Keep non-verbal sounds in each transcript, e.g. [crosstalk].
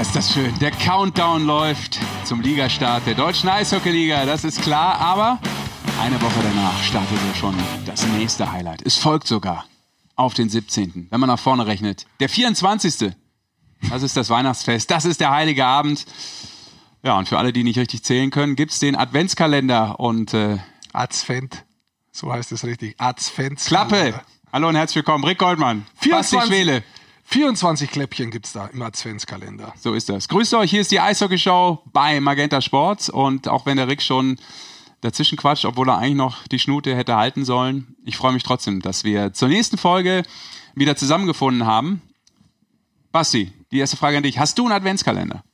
ist das schön. Der Countdown läuft zum Ligastart der deutschen Eishockeyliga, das ist klar. Aber eine Woche danach startet ja schon das nächste Highlight. Es folgt sogar auf den 17., wenn man nach vorne rechnet. Der 24. Das ist das Weihnachtsfest, das ist der heilige Abend. Ja, und für alle, die nicht richtig zählen können, gibt's den Adventskalender und äh, Advent, so heißt es richtig. Advent. Klappe. Hallo und herzlich willkommen, Rick Goldmann, Basti 24. Schwele. 24 Kläppchen gibt's da im Adventskalender. So ist das. Grüßt euch, hier ist die Eishockey-Show bei Magenta Sports und auch wenn der Rick schon dazwischen quatscht, obwohl er eigentlich noch die Schnute hätte halten sollen, ich freue mich trotzdem, dass wir zur nächsten Folge wieder zusammengefunden haben. Basti, die erste Frage an dich. Hast du einen Adventskalender?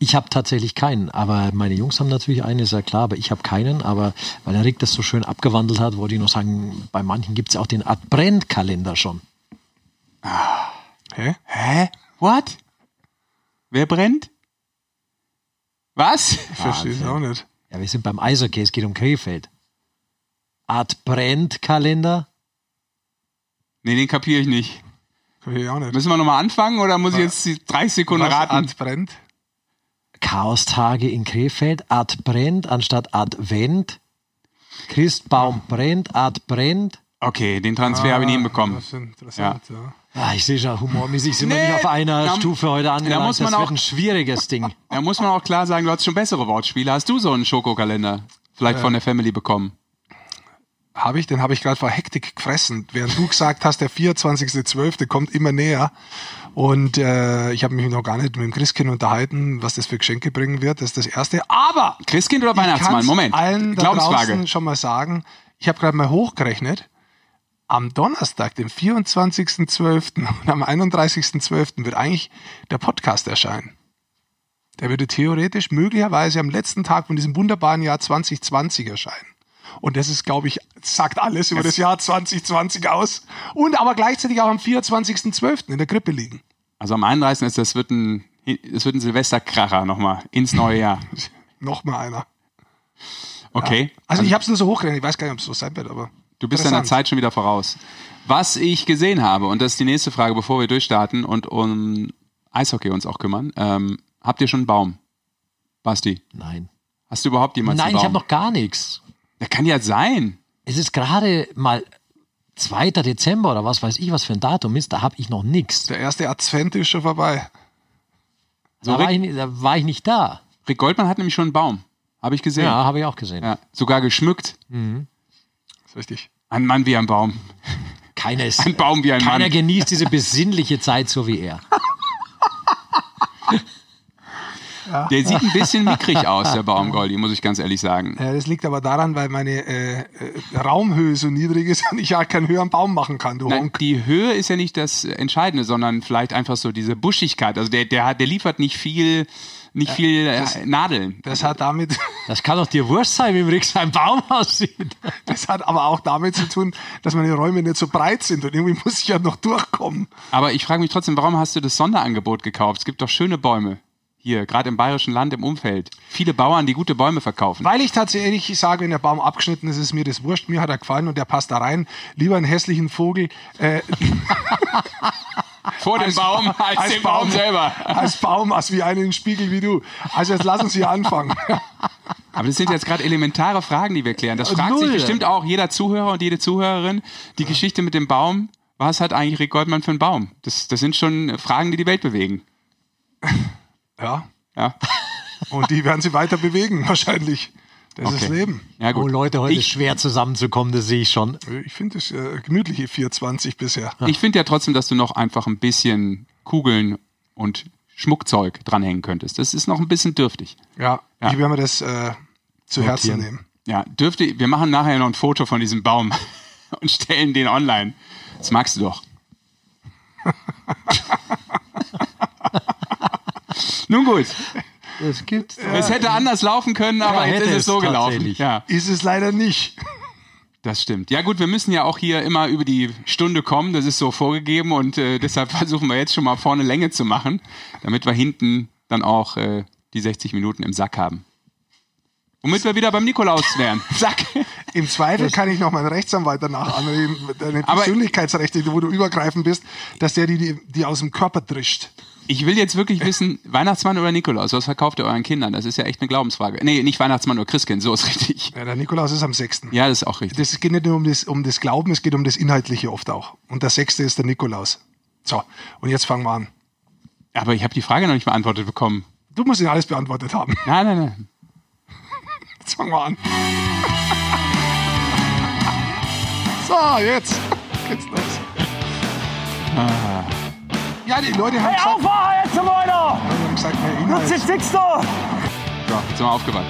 Ich habe tatsächlich keinen, aber meine Jungs haben natürlich einen, ist ja klar, aber ich habe keinen. Aber weil der Rick das so schön abgewandelt hat, wollte ich noch sagen, bei manchen gibt es ja auch den Adventkalender schon. Hä? Hä? What? Wer brennt? Was? [laughs] Ich verstehe es auch nicht. Ja, wir sind beim Eishockey, es geht um Krefeld. Adventkalender? Nee, den kapiere ich nicht. Verstehe ich auch nicht. Müssen wir nochmal anfangen oder muss ich jetzt die 30 Sekunden Was raten? Advent? Chaostage in Krefeld, Adbrennt anstatt Advent. Christbaum brennt, Adbrennt. Okay, den Transfer habe ich nie hinbekommen. Ah, Das ist interessant, ja. Ah, ich sehe schon, humormäßig sind wir Nee, nicht auf einer da- Stufe heute angelangt. muss man das auch- wird ein schwieriges Ding. Da muss man auch klar sagen, du hast schon bessere Wortspiele. Hast du so einen Schokokalender vielleicht von der Family bekommen? Habe ich, den habe ich gerade vor Hektik gefressen, während du gesagt hast, der 24.12. kommt immer näher. Und äh, ich habe mich noch gar nicht mit dem Christkind unterhalten, was das für Geschenke bringen wird. Das ist das Erste. Aber Christkind oder Weihnachtsmann? Moment. allen da Glaubensfrage. draußen schon mal sagen, ich habe gerade mal hochgerechnet. Am Donnerstag, dem 24.12. [laughs] und am 31.12. wird eigentlich der Podcast erscheinen. Der würde theoretisch möglicherweise am letzten Tag von diesem wunderbaren Jahr 2020 erscheinen. Und das ist, glaube ich, sagt alles über das Jahr 2020 aus. Und aber gleichzeitig auch am 24.12. in der Krippe liegen. Also am 31. ist das wird ein, es wird ein Silvesterkracher nochmal ins neue Jahr. [laughs] Noch mal einer. Okay. Also ich habe es nur so hochgerechnet. Ich weiß gar nicht, ob es so sein wird, aber Du bist deiner. Zeit schon wieder voraus. Was ich gesehen habe, und das ist die nächste Frage, bevor wir durchstarten und um Eishockey uns auch kümmern, ähm, habt ihr schon einen Baum? Basti, Nein. hast du überhaupt jemals Nein, einen ich habe noch gar nichts. Der kann ja sein. Es ist gerade mal 2. Dezember oder was weiß ich, was für ein Datum ist, da habe ich noch nichts. Der erste Advent ist schon vorbei. So, Da, war ich, da war ich nicht da. Rick Goldmann hat nämlich schon einen Baum. Habe ich gesehen. Ja, habe ich auch gesehen. Ja, sogar geschmückt. Das ist richtig. Ein Mann wie ein Baum. Keiner, ist, Ein Baum wie ein keiner Mann. genießt diese besinnliche Zeit so wie er. [laughs] Der sieht ein bisschen mickrig aus, der Baum, Goldi, muss ich ganz ehrlich sagen. Ja, das liegt aber daran, weil meine äh, äh, Raumhöhe so niedrig ist [laughs] und ich ja keinen höheren Baum machen kann, du Nein, die Höhe ist ja nicht das Entscheidende, sondern vielleicht einfach so diese Buschigkeit. Also der, der, hat- der liefert nicht viel, nicht viel äh, Nadeln. Das hat damit, [laughs] Das kann doch dir wurscht sein, wie im Rick sein Baum aussieht. das hat aber auch damit zu tun, dass meine Räume nicht so breit sind und irgendwie muss ich ja noch durchkommen. Aber ich frage mich trotzdem, warum hast du das Sonderangebot gekauft? Es gibt doch schöne Bäume hier, gerade im bayerischen Land im Umfeld. Viele Bauern, die gute Bäume verkaufen. Weil ich tatsächlich sage, wenn der Baum abgeschnitten ist, ist mir das wurscht. Mir hat er gefallen und der passt da rein. Lieber einen hässlichen Vogel äh, [laughs] [laughs] Vor dem Baum als, den Baum selber. als Baum, als wie einen Spiegel wie du. Also jetzt lass uns hier anfangen. Aber das sind jetzt gerade elementare Fragen, die wir klären. Das fragt sich Null. bestimmt auch jeder Zuhörer und jede Zuhörerin. Die Geschichte mit dem Baum. Was hat eigentlich Rick Goldmann für einen Baum? Das, das sind schon Fragen, die die Welt bewegen. Ja, Ja, und die werden sie weiter bewegen, wahrscheinlich. Das ist Okay. Leben. ja Oh gut. Leute, heute ist ich, schwer zusammenzukommen, das sehe ich schon. Ich finde es äh, gemütliche 420 bisher. [laughs] ich finde ja trotzdem, dass du noch einfach ein bisschen Kugeln und Schmuckzeug dranhängen könntest. Das ist noch ein bisschen dürftig. Ja, Ja. ich werde mir das äh, zu Herzen nehmen. Ja, dürfte, wir machen nachher noch ein Foto von diesem Baum [laughs] und stellen den online. Das magst du doch. [laughs] Nun gut, Es gibt. es hätte anders laufen können, aber Ja, jetzt ist es so gelaufen. Ja, Ist es leider nicht. das stimmt. Ja gut, wir müssen ja auch hier immer über die Stunde kommen, das ist so vorgegeben und äh, deshalb [laughs] versuchen wir jetzt schon mal vorne Länge zu machen, damit wir hinten dann auch äh, die 60 Minuten im Sack haben. Womit wir wieder beim Nikolaus wären. [laughs] Sack. Im Zweifel kann ich noch meinen Rechtsanwalt danach anreden, deine Persönlichkeitsrechte, wo du übergreifend bist, dass der die, die, die aus dem Körper drischt. Ich will jetzt wirklich wissen, Weihnachtsmann oder Nikolaus, was verkauft ihr euren Kindern? Das ist ja echt eine Glaubensfrage. Nee, nicht Weihnachtsmann oder Christkind, so ist richtig. Ja, der Nikolaus ist am 6. Ja, das ist auch richtig. Das geht nicht nur um das, um das Glauben, es geht um das Inhaltliche oft auch. Und der 6. ist der Nikolaus. So, und jetzt fangen wir an. Aber ich habe die Frage noch nicht beantwortet bekommen. Du musst ihn alles beantwortet haben. Nein, nein, nein. Jetzt fangen wir an. [laughs] So, jetzt geht's los. Ja, die Leute haben Hey, gesagt, aufwachen jetzt schon weiter! die haben gesagt Sixto! So, jetzt sind wir aufgewacht.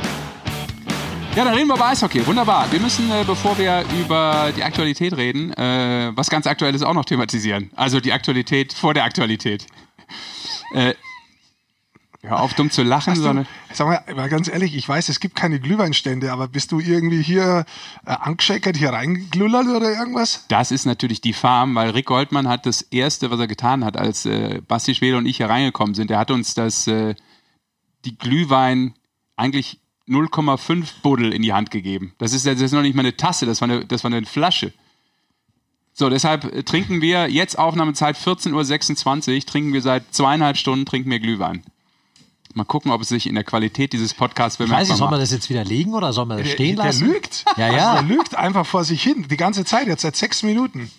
Ja, dann reden wir über Eishockey. Wunderbar. Wir müssen, äh, bevor wir über die Aktualität reden, äh, was ganz Aktuelles auch noch thematisieren. Also die Aktualität vor der Aktualität. Äh, hör auf, dumm zu lachen, du, sondern. sag mal, mal ganz ehrlich, ich weiß, es gibt keine Glühweinstände, aber bist du irgendwie hier äh, angeschäkert, hier reinglullert oder irgendwas? Das ist natürlich die Farm, weil Rick Goldmann hat das Erste, was er getan hat, als äh, Basti Schwede und ich hier reingekommen sind. Er hat uns das, äh, die Glühwein eigentlich 0,5 Buddel in die Hand gegeben. Das ist, das ist noch nicht mal eine Tasse, das war eine, das war eine Flasche. So, deshalb äh, trinken wir jetzt Aufnahmezeit 14.26 Uhr, trinken wir seit zweieinhalb Stunden, trinken wir Glühwein. Mal gucken, ob es sich in der Qualität dieses Podcasts Ich weiß bemerkbar nicht, soll man macht. das jetzt widerlegen oder soll man das stehen der, der lassen? lügt. Ja, Also ja. der lügt einfach vor sich hin, die ganze Zeit, jetzt seit sechs Minuten.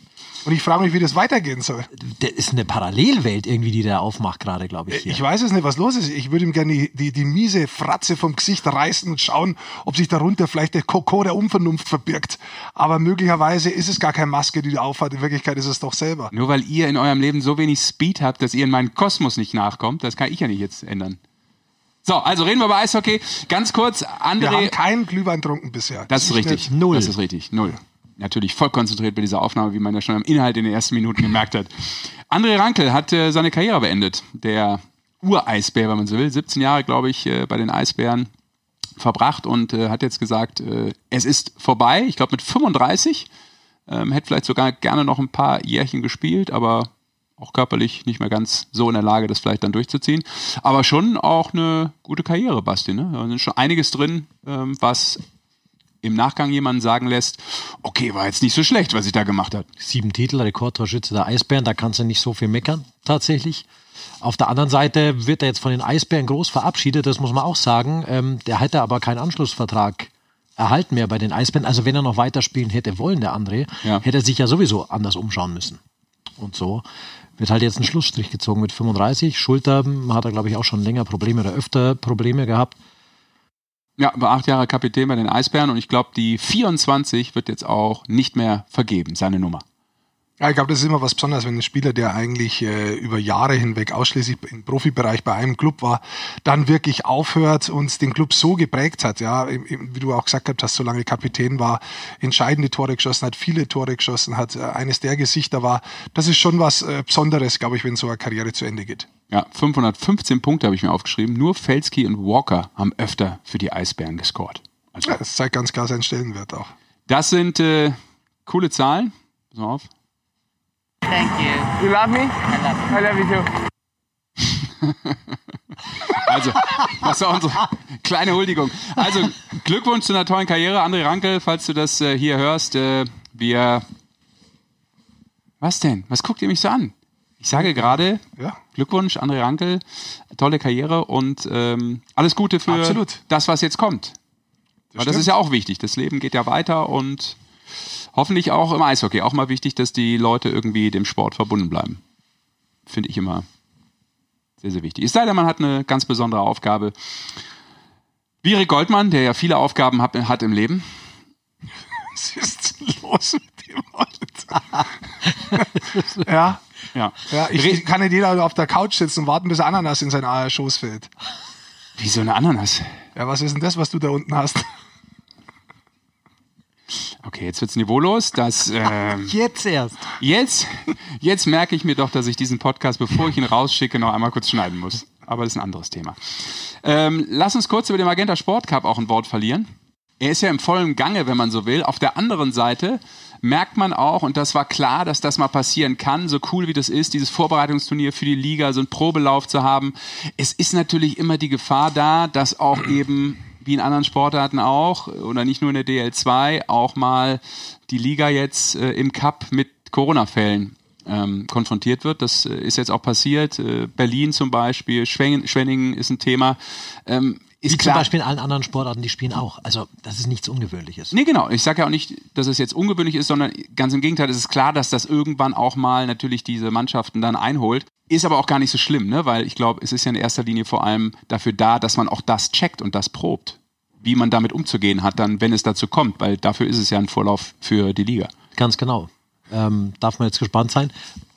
Und ich frage mich, wie das weitergehen soll. Das ist eine Parallelwelt irgendwie, die der aufmacht gerade, glaube ich. Hier. Ich weiß es nicht, was los ist. Ich würde ihm gerne die, die, die miese Fratze vom Gesicht reißen und schauen, ob sich darunter vielleicht der Koko der Unvernunft verbirgt. Aber möglicherweise ist es gar keine Maske, die er aufhat. In Wirklichkeit ist es doch selber. Nur weil ihr in eurem Leben so wenig Speed habt, dass ihr in meinen Kosmos nicht nachkommt, das kann ich ja nicht jetzt ändern. So, also reden wir über Eishockey. Ganz kurz, Wir André. haben keinen Glühwein trunken bisher. Das ist richtig. Null. Das ist richtig. Null. Natürlich voll konzentriert bei dieser Aufnahme, wie man ja schon am Inhalt in den ersten Minuten gemerkt hat. André Rankel hat äh, seine Karriere beendet. Der Ureisbär, wenn man so will. 17 Jahre, glaube ich, äh, bei den Eisbären verbracht und äh, hat jetzt gesagt, äh, es ist vorbei. Ich glaube mit 35. Ähm, hätte vielleicht sogar gerne noch ein paar Jährchen gespielt, aber auch körperlich nicht mehr ganz so in der Lage, das vielleicht dann durchzuziehen. Aber schon auch eine gute Karriere, Basti. Ne? Da sind schon einiges drin, ähm, was im Nachgang jemanden sagen lässt, okay, war jetzt nicht so schlecht, was ich da gemacht habe. Sieben Titel, Rekordtorschütze der Eisbären, da kannst du nicht so viel meckern, tatsächlich. Auf der anderen Seite wird er jetzt von den Eisbären groß verabschiedet, das muss man auch sagen. Ähm, der hätte aber keinen Anschlussvertrag erhalten mehr bei den Eisbären. Also wenn er noch weiterspielen hätte wollen, der André, Ja. hätte er sich ja sowieso anders umschauen müssen. Und so wird halt jetzt ein Schlussstrich gezogen mit 35. Schulter hm, hat er, glaube ich, auch schon länger Probleme oder öfter Probleme gehabt. Ja, war acht Jahre Kapitän bei den Eisbären und ich glaube, die 24 wird jetzt auch nicht mehr vergeben, seine Nummer. Ja, ich glaube, das ist immer was Besonderes, wenn ein Spieler, der eigentlich äh, über Jahre hinweg ausschließlich im Profibereich bei einem Club war, dann wirklich aufhört und den Club so geprägt hat, ja, wie du auch gesagt hast, so lange Kapitän war, entscheidende Tore geschossen hat, viele Tore geschossen hat, äh, eines der Gesichter war. Das ist schon was äh, Besonderes, glaube ich, wenn so eine Karriere zu Ende geht. Ja, 515 Punkte habe ich mir aufgeschrieben. Nur Felski und Walker haben öfter für die Eisbären gescored. Also, Ja, das zeigt ganz klar seinen Stellenwert auch. das sind äh, coole Zahlen. Pass mal auf. Thank you. You love me? I love you. I love you too. [laughs] Also, das war unsere kleine Huldigung. Also, Glückwunsch zu einer tollen Karriere. André Rankel, falls du das äh, hier hörst, äh, wir. Was denn? Was guckt ihr mich so an? Ich sage gerade, Ja. Glückwunsch, André Rankel, tolle Karriere und ähm, alles Gute für Absolut. das, was jetzt kommt. Weil das stimmt. ist ja auch wichtig. Das Leben geht ja weiter und hoffentlich auch im Eishockey. Auch mal wichtig, dass die Leute irgendwie dem Sport verbunden bleiben. Finde ich immer sehr, sehr wichtig. Es sei denn, man hat eine ganz besondere Aufgabe. Wie Rick Goldmann, der ja viele Aufgaben hat, hat im Leben. [laughs] Was ist denn los mit dem Alter? [laughs] ja. Ja. Ja, ich, ich kann nicht jeder auf der Couch sitzen und warten, bis Ananas in seinen Schoß fällt. Wie so eine Ananas. Ja, was ist denn das, was du da unten hast? Okay, jetzt wird's niveaulos. Das, [laughs] ähm, Jetzt erst. jetzt, [laughs] jetzt merke ich mir doch, dass ich diesen Podcast, bevor ich ihn rausschicke, noch einmal kurz schneiden muss. Aber das ist ein anderes Thema. Ähm, lass uns kurz über den Magenta Sport Cup auch ein Wort verlieren. Er ist ja im vollen Gange, wenn man so will. Auf der anderen Seite merkt man auch, und das war klar, dass das mal passieren kann, so cool wie das ist, dieses Vorbereitungsturnier für die Liga, so einen Probelauf zu haben. Es ist natürlich immer die Gefahr da, dass auch eben, wie in anderen Sportarten auch, oder nicht nur in der DL2, auch mal die Liga jetzt äh, im Cup mit Corona-Fällen ähm, konfrontiert wird. Das äh, ist jetzt auch passiert. Äh, Berlin zum Beispiel, Schwenningen, ist ein Thema. Ähm, ist Wie klar, zum Beispiel in allen anderen Sportarten, die spielen auch. Also das ist nichts Ungewöhnliches. Nee, genau. Ich sage ja auch nicht, dass es jetzt ungewöhnlich ist, sondern ganz im Gegenteil, es ist klar, dass das irgendwann auch mal natürlich diese Mannschaften dann einholt. Ist aber auch gar nicht so schlimm, ne? weil ich glaube, es ist ja in erster Linie vor allem dafür da, dass man auch das checkt und das probt, wie man damit umzugehen hat, dann, wenn es dazu kommt, weil dafür ist es ja ein Vorlauf für die Liga. Ganz genau. Ähm, darf man jetzt gespannt sein,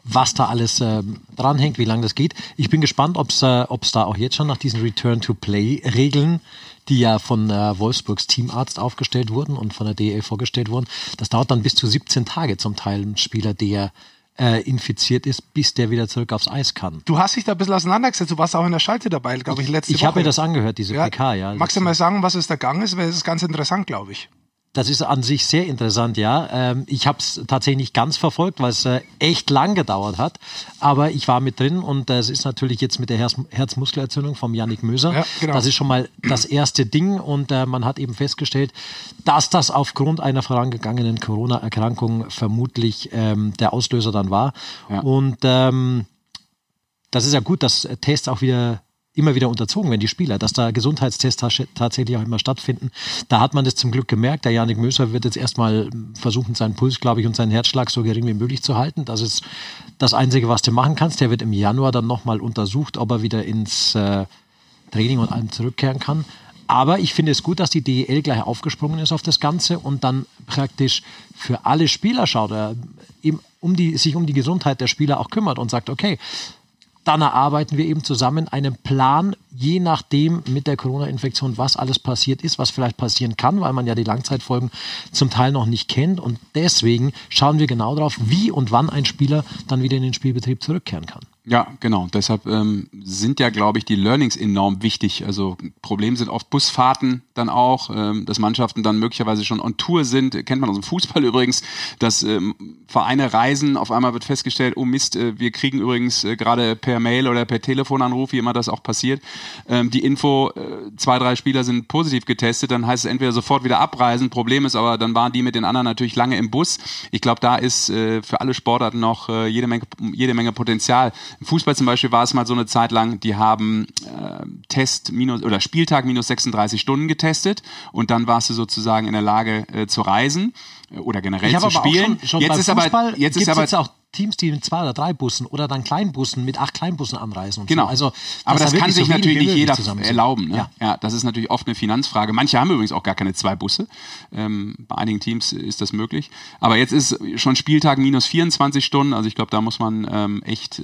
was da alles ähm, dranhängt, wie lange das geht. Ich bin gespannt, ob es äh, ob's da auch jetzt schon nach diesen Return-to-Play-Regeln, die ja von äh, Wolfsburgs Teamarzt aufgestellt wurden und von der DL vorgestellt wurden, das dauert dann bis zu 17 Tage zum Teil ein Spieler, der äh, infiziert ist, bis der wieder zurück aufs Eis kann. Du hast dich da ein bisschen auseinandergesetzt. Du warst auch in der Schalte dabei, glaube ich, letzte Ich Woche. habe mir das angehört, diese ja. PK, ja. Magst du mal sagen, was es da gegangen ist? Weil es ist ganz interessant, glaube ich. Das ist an sich sehr interessant, ja. Ähm, ich habe es tatsächlich nicht ganz verfolgt, weil es äh, echt lang gedauert hat. Aber ich war mit drin und es ist natürlich jetzt mit der Herz Herzmuskelentzündung vom Yannick Möser. Ja, genau. Das ist schon mal das erste Ding und äh, man hat eben festgestellt, dass das aufgrund einer vorangegangenen Corona-Erkrankung vermutlich ähm, der Auslöser dann war. Ja. Und ähm, das ist ja gut, dass Tests auch wieder immer wieder unterzogen werden, die Spieler, dass da Gesundheitstests tats- tatsächlich auch immer stattfinden. Da hat man das zum Glück gemerkt. Der Janik Möser wird jetzt erstmal versuchen, seinen Puls, glaube ich, und seinen Herzschlag so gering wie möglich zu halten. Das ist das Einzige, was du machen kannst. Der wird im Januar dann nochmal untersucht, ob er wieder ins äh, Training und allem zurückkehren kann. Aber ich finde es gut, dass die DEL gleich aufgesprungen ist auf das Ganze und dann praktisch für alle Spieler schaut, äh, um die, sich um die Gesundheit der Spieler auch kümmert und sagt, okay, dann erarbeiten wir eben zusammen einen Plan, je nachdem mit der Corona-Infektion, was alles passiert ist, was vielleicht passieren kann, weil man ja die Langzeitfolgen zum Teil noch nicht kennt. Und deswegen schauen wir genau darauf, wie und wann ein Spieler dann wieder in den Spielbetrieb zurückkehren kann. Ja, genau. Deshalb ähm, sind ja, glaube ich, die Learnings enorm wichtig. Also Problem sind oft Busfahrten dann auch, ähm, dass Mannschaften dann möglicherweise schon on Tour sind. Kennt man aus dem Fußball übrigens, dass ähm, Vereine reisen, auf einmal wird festgestellt, oh Mist, äh, wir kriegen übrigens äh, gerade per Mail oder per Telefonanruf, wie immer das auch passiert, ähm, die Info, äh, zwei, drei Spieler sind positiv getestet, dann heißt es entweder sofort wieder abreisen. Problem ist aber, dann waren die mit den anderen natürlich lange im Bus. Ich glaube, da ist äh, für alle Sportarten noch äh, jede, Menge, jede Menge Potenzial. Im Fußball zum Beispiel war es mal so eine Zeit lang, die haben äh, Test minus oder Spieltag minus 36 Stunden getestet und dann warst du sozusagen in der Lage äh, zu reisen äh, oder generell zu spielen. schon, schon jetzt ist aber Fußball jetzt ist aber jetzt auch Teams, die mit zwei oder drei Bussen oder dann Kleinbussen mit acht Kleinbussen anreisen. Und Genau. So. Also, aber das da kann sich so natürlich nicht jeder erlauben. Ne? Ja. Ja. das ist natürlich oft eine Finanzfrage. Manche haben übrigens auch gar keine zwei Busse. Ähm, bei einigen Teams ist das möglich. Aber jetzt ist schon Spieltag minus 24 Stunden. Also ich glaube, da muss man ähm, echt, äh,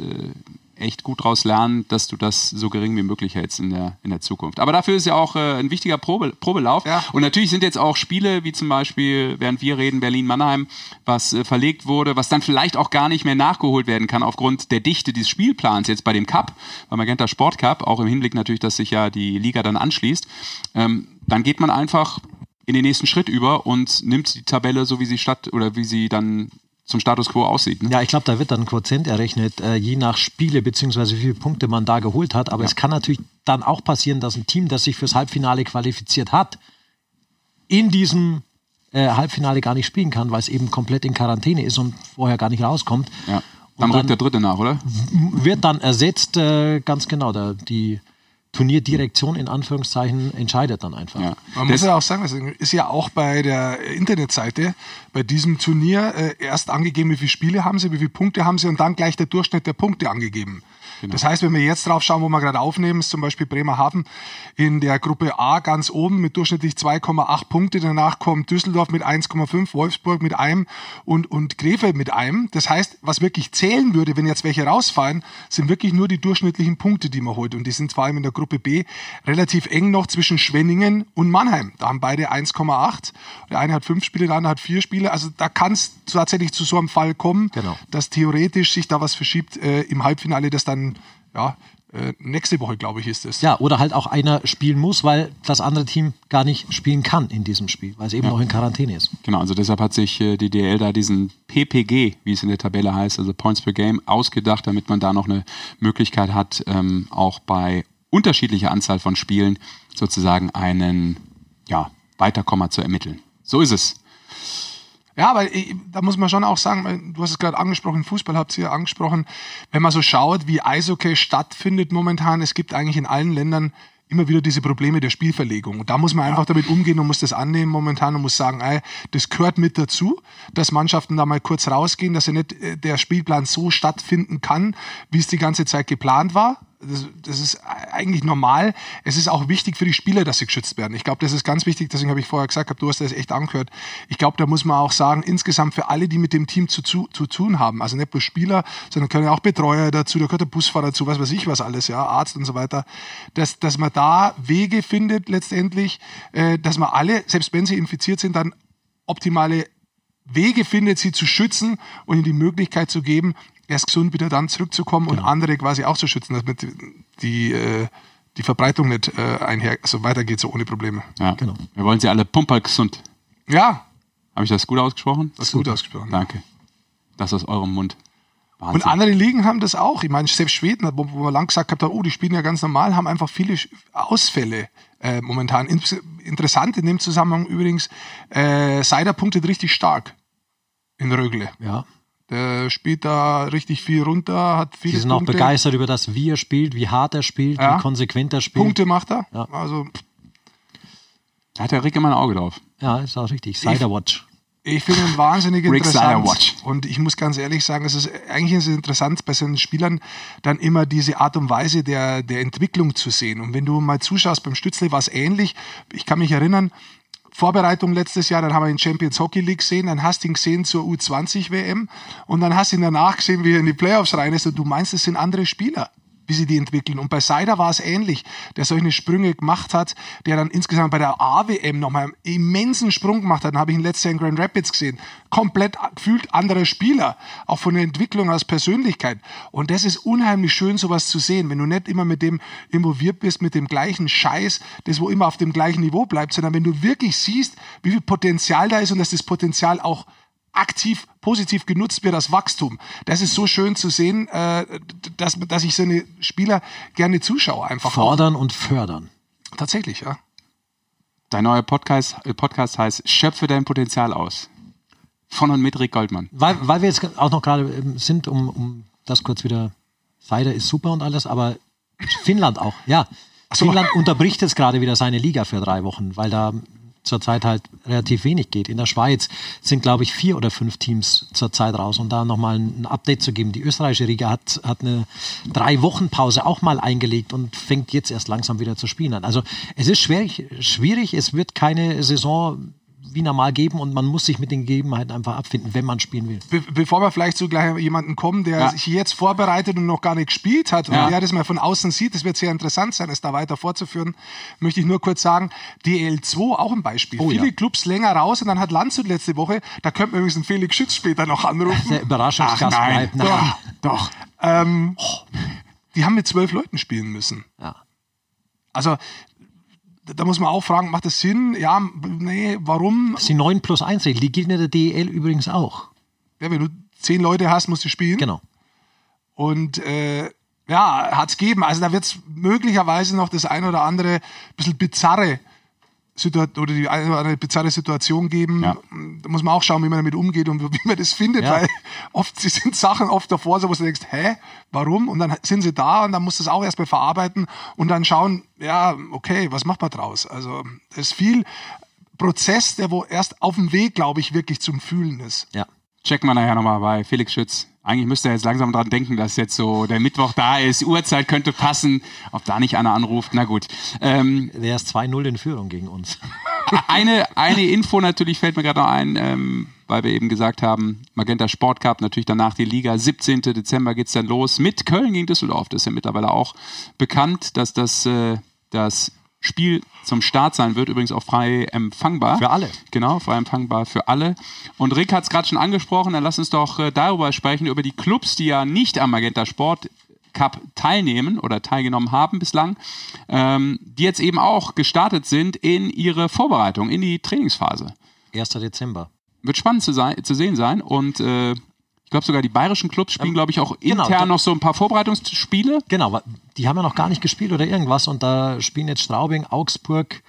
echt gut draus lernen, dass du das so gering wie möglich hältst in der, in der Zukunft. Aber dafür ist ja auch äh, ein wichtiger Probe, Probelauf. Ja. Und natürlich sind jetzt auch Spiele, wie zum Beispiel, während wir reden, Berlin-Mannheim, was äh, verlegt wurde, was dann vielleicht auch gar nicht mehr nachgeholt werden kann aufgrund der Dichte dieses Spielplans jetzt bei dem Cup, beim Magenta Sport Cup, auch im Hinblick natürlich, dass sich ja die Liga dann anschließt. Ähm, dann geht man einfach in den nächsten Schritt über und nimmt die Tabelle so, wie sie statt oder wie sie dann zum Status quo aussieht. Ne? Ja, ich glaube, da wird dann ein Quotient errechnet, äh, je nach Spiele beziehungsweise wie viele Punkte man da geholt hat. Aber es kann natürlich dann auch passieren, dass ein Team, das sich fürs Halbfinale qualifiziert hat, in diesem äh, Halbfinale gar nicht spielen kann, weil es eben komplett in Quarantäne ist und vorher gar nicht rauskommt. Ja. Dann Und rückt der Dritte nach, oder? wird dann ersetzt, äh, ganz genau, da, die Turnierdirektion in Anführungszeichen entscheidet dann einfach. Ja. Man Das- muss ja auch sagen, es ist ja auch bei der Internetseite bei diesem Turnier äh, erst angegeben, wie viele Spiele haben sie, wie viele Punkte haben sie und dann gleich der Durchschnitt der Punkte angegeben. Genau. Das heißt, wenn wir jetzt drauf schauen, wo wir gerade aufnehmen, ist zum Beispiel Bremerhaven in der Gruppe A ganz oben mit durchschnittlich 2,8 Punkte. Danach kommt Düsseldorf mit 1,5, Wolfsburg mit einem und, und Krefeld mit einem. Das heißt, was wirklich zählen würde, wenn jetzt welche rausfallen, sind wirklich nur die durchschnittlichen Punkte, die man holt. Und die sind vor allem in der Gruppe B relativ eng noch zwischen Schwenningen und Mannheim. Da haben beide 1,8. Der eine hat fünf Spiele, der andere hat vier Spiele. Also da kann es tatsächlich zu so einem Fall kommen, Genau. dass theoretisch sich da was verschiebt äh, im Halbfinale, das dann ja, äh, nächste Woche, glaube ich, ist es. Ja, oder halt auch einer spielen muss, weil das andere Team gar nicht spielen kann in diesem Spiel, weil es eben noch in Quarantäne ist. Genau, also deshalb hat sich äh, die DL da diesen PPG, wie es in der Tabelle heißt, also Points per Game, ausgedacht, damit man da noch eine Möglichkeit hat, ähm, auch bei unterschiedlicher Anzahl von Spielen sozusagen einen ja, Weiterkommer zu ermitteln. So ist es. Ja, aber ich, da muss man schon auch sagen, du hast es gerade angesprochen, Fußball habt ihr angesprochen, wenn man so schaut, wie Eishockey stattfindet momentan, es gibt eigentlich in allen Ländern immer wieder diese Probleme der Spielverlegung. Und da muss man einfach damit umgehen und muss das annehmen momentan und muss sagen, ey, das gehört mit dazu, dass Mannschaften da mal kurz rausgehen, dass ja nicht äh, der Spielplan so stattfinden kann, wie es die ganze Zeit geplant war. Das, das, ist eigentlich normal. Es ist auch wichtig für die Spieler, dass sie geschützt werden. Ich glaube, das ist ganz wichtig. Deswegen habe ich vorher gesagt, du hast das echt angehört. Ich glaube, da muss man auch sagen, insgesamt für alle, die mit dem Team zu, zu, zu tun haben, also nicht bloß Spieler, sondern können auch Betreuer dazu, da gehört der Busfahrer dazu, was weiß ich was alles, ja, Arzt und so weiter, dass, dass man da Wege findet letztendlich, äh, dass man alle, selbst wenn sie infiziert sind, dann optimale Wege findet, sie zu schützen und ihnen die Möglichkeit zu geben, erst gesund wieder dann zurückzukommen genau. und andere quasi auch zu schützen, damit die, äh, die Verbreitung nicht äh, einher, also weitergeht so ohne Probleme. Ja, genau. Wir wollen sie alle pumper gesund. Ja. Habe ich das gut ausgesprochen? Das ist gut ausgesprochen. Danke. Das aus eurem Mund. Wahnsinn. Und andere Ligen haben das auch. Ich meine, selbst Schweden, wo, wo man lang gesagt hat, oh, die spielen ja ganz normal, haben einfach viele Ausfälle äh, momentan. Interessant in dem Zusammenhang übrigens, äh, Seider punktet richtig stark in Rögle. Ja. Der spielt da richtig viel runter, hat viele Sie sind Punkte. auch begeistert über das, wie er spielt, wie hart er spielt, Ja. wie konsequent er spielt. Punkte macht er. Ja. Also Da hat der Rick immer ein Auge drauf. Ja, ist auch richtig. Cider Watch. ich finde ihn wahnsinnig [laughs] Rick interessant. Watch. Und ich muss ganz ehrlich sagen, es ist eigentlich ist es interessant bei seinen Spielern dann immer diese Art und Weise der, der Entwicklung zu sehen. Und wenn du mal zuschaust, beim Stützle war es ähnlich. Ich kann mich erinnern, Vorbereitung letztes Jahr, dann haben wir ihn Champions Hockey League gesehen, dann hast du ihn gesehen zur U20 WM und dann hast du ihn danach gesehen, wie er in die Playoffs rein ist und du meinst, es sind andere Spieler wie sie die entwickeln. Und bei Seider war es ähnlich, der solche Sprünge gemacht hat, der dann insgesamt bei der AWM nochmal einen immensen Sprung gemacht hat. Dann habe ich ihn letztes Jahr in Grand Rapids gesehen. Komplett gefühlt anderer Spieler, auch von der Entwicklung als Persönlichkeit. Und das ist unheimlich schön, sowas zu sehen, wenn du nicht immer mit dem involviert bist, mit dem gleichen Scheiß, das wo immer auf dem gleichen Niveau bleibt, sondern wenn du wirklich siehst, wie viel Potenzial da ist und dass das Potenzial auch aktiv positiv genutzt wird als Wachstum. Das ist so schön zu sehen, äh, dass, dass ich so eine Spieler gerne zuschaue einfach. Fordern und fördern. Tatsächlich, ja. Dein neuer Podcast, äh, Podcast heißt Schöpfe dein Potenzial aus. Von und mit Rick Goldmann. Weil, weil wir jetzt auch noch gerade ähm, sind, um, um das kurz wieder, Cider ist super und alles, aber Finnland auch, ja. so. Finnland unterbricht jetzt gerade wieder seine Liga für drei Wochen, weil da zurzeit halt relativ wenig geht. In der Schweiz sind, glaube ich, vier oder fünf Teams zurzeit raus. Und da nochmal ein Update zu geben. Die österreichische Liga hat, hat eine Drei-Wochen-Pause auch mal eingelegt und fängt jetzt erst langsam wieder zu spielen an. Also es ist schwierig, schwierig. Es wird keine Saison wie normal geben und man muss sich mit den Gegebenheiten einfach abfinden, wenn man spielen will. Be bevor wir vielleicht zu gleich jemanden kommen, der Ja. sich jetzt vorbereitet und noch gar nicht gespielt hat Ja. und der das mal von außen sieht, das wird sehr interessant sein, es da weiter fortzuführen, möchte ich nur kurz sagen, DL2 auch ein Beispiel. Oh, Viele ja. Clubs länger raus und dann hat Landshut letzte Woche, da könnte man übrigens einen Felix Schütz später noch anrufen. Der Überraschungsgast Ach, nein. bleibt. Nein. Doch. Ähm, die haben mit zwölf Leuten spielen müssen. Ja. Also da muss man auch fragen, macht das Sinn? Ja, nee, warum? Das ist die 9 plus 1 Regel. Die gilt in der DEL übrigens auch. Ja, wenn du zehn Leute hast, musst du spielen. Genau. Und äh, ja, hat's gegeben. Also da wird's möglicherweise noch das ein oder andere bisschen bizarre Situation oder die eine oder andere bizarre Situation geben. Ja. Da muss man auch schauen, wie man damit umgeht und wie man das findet, Ja. weil [laughs] oft sind Sachen oft davor, so wo du denkst, hä, warum? Und dann sind sie da und dann musst du es auch erstmal verarbeiten und dann schauen, ja, okay, was macht man draus? Also das ist viel Prozess, der wo erst auf dem Weg, glaube ich, wirklich zum Fühlen ist. Ja. Checken wir nachher nochmal bei Felix Schütz. Eigentlich müsste er jetzt langsam dran denken, dass jetzt so der Mittwoch da ist, Uhrzeit könnte passen, ob da nicht einer anruft. Na gut. Ähm, Der ist 2-0 in Führung gegen uns. [laughs] eine, eine Info natürlich fällt mir gerade noch ein, ähm, weil wir eben gesagt haben, Magenta Sport Cup, natürlich danach die Liga. 17. Dezember geht's dann los mit Köln gegen Düsseldorf. Das ist ja mittlerweile auch bekannt, dass das, äh, das Spiel zum Start sein wird, übrigens auch frei empfangbar. Für alle. Genau, frei empfangbar für alle. Und Rick hat es gerade schon angesprochen, dann lass uns doch äh, darüber sprechen, über die Clubs, die ja nicht am Magenta Sport Cup teilnehmen oder teilgenommen haben bislang, ähm, die jetzt eben auch gestartet sind in ihre Vorbereitung, in die Trainingsphase. 1. Dezember. Wird spannend zu, sein, zu sehen sein und äh, glaube sogar die bayerischen Clubs spielen, glaube ich, auch genau, intern noch so ein paar Vorbereitungsspiele. Genau, die haben ja noch gar nicht gespielt oder irgendwas und da spielen jetzt Straubing, Augsburg,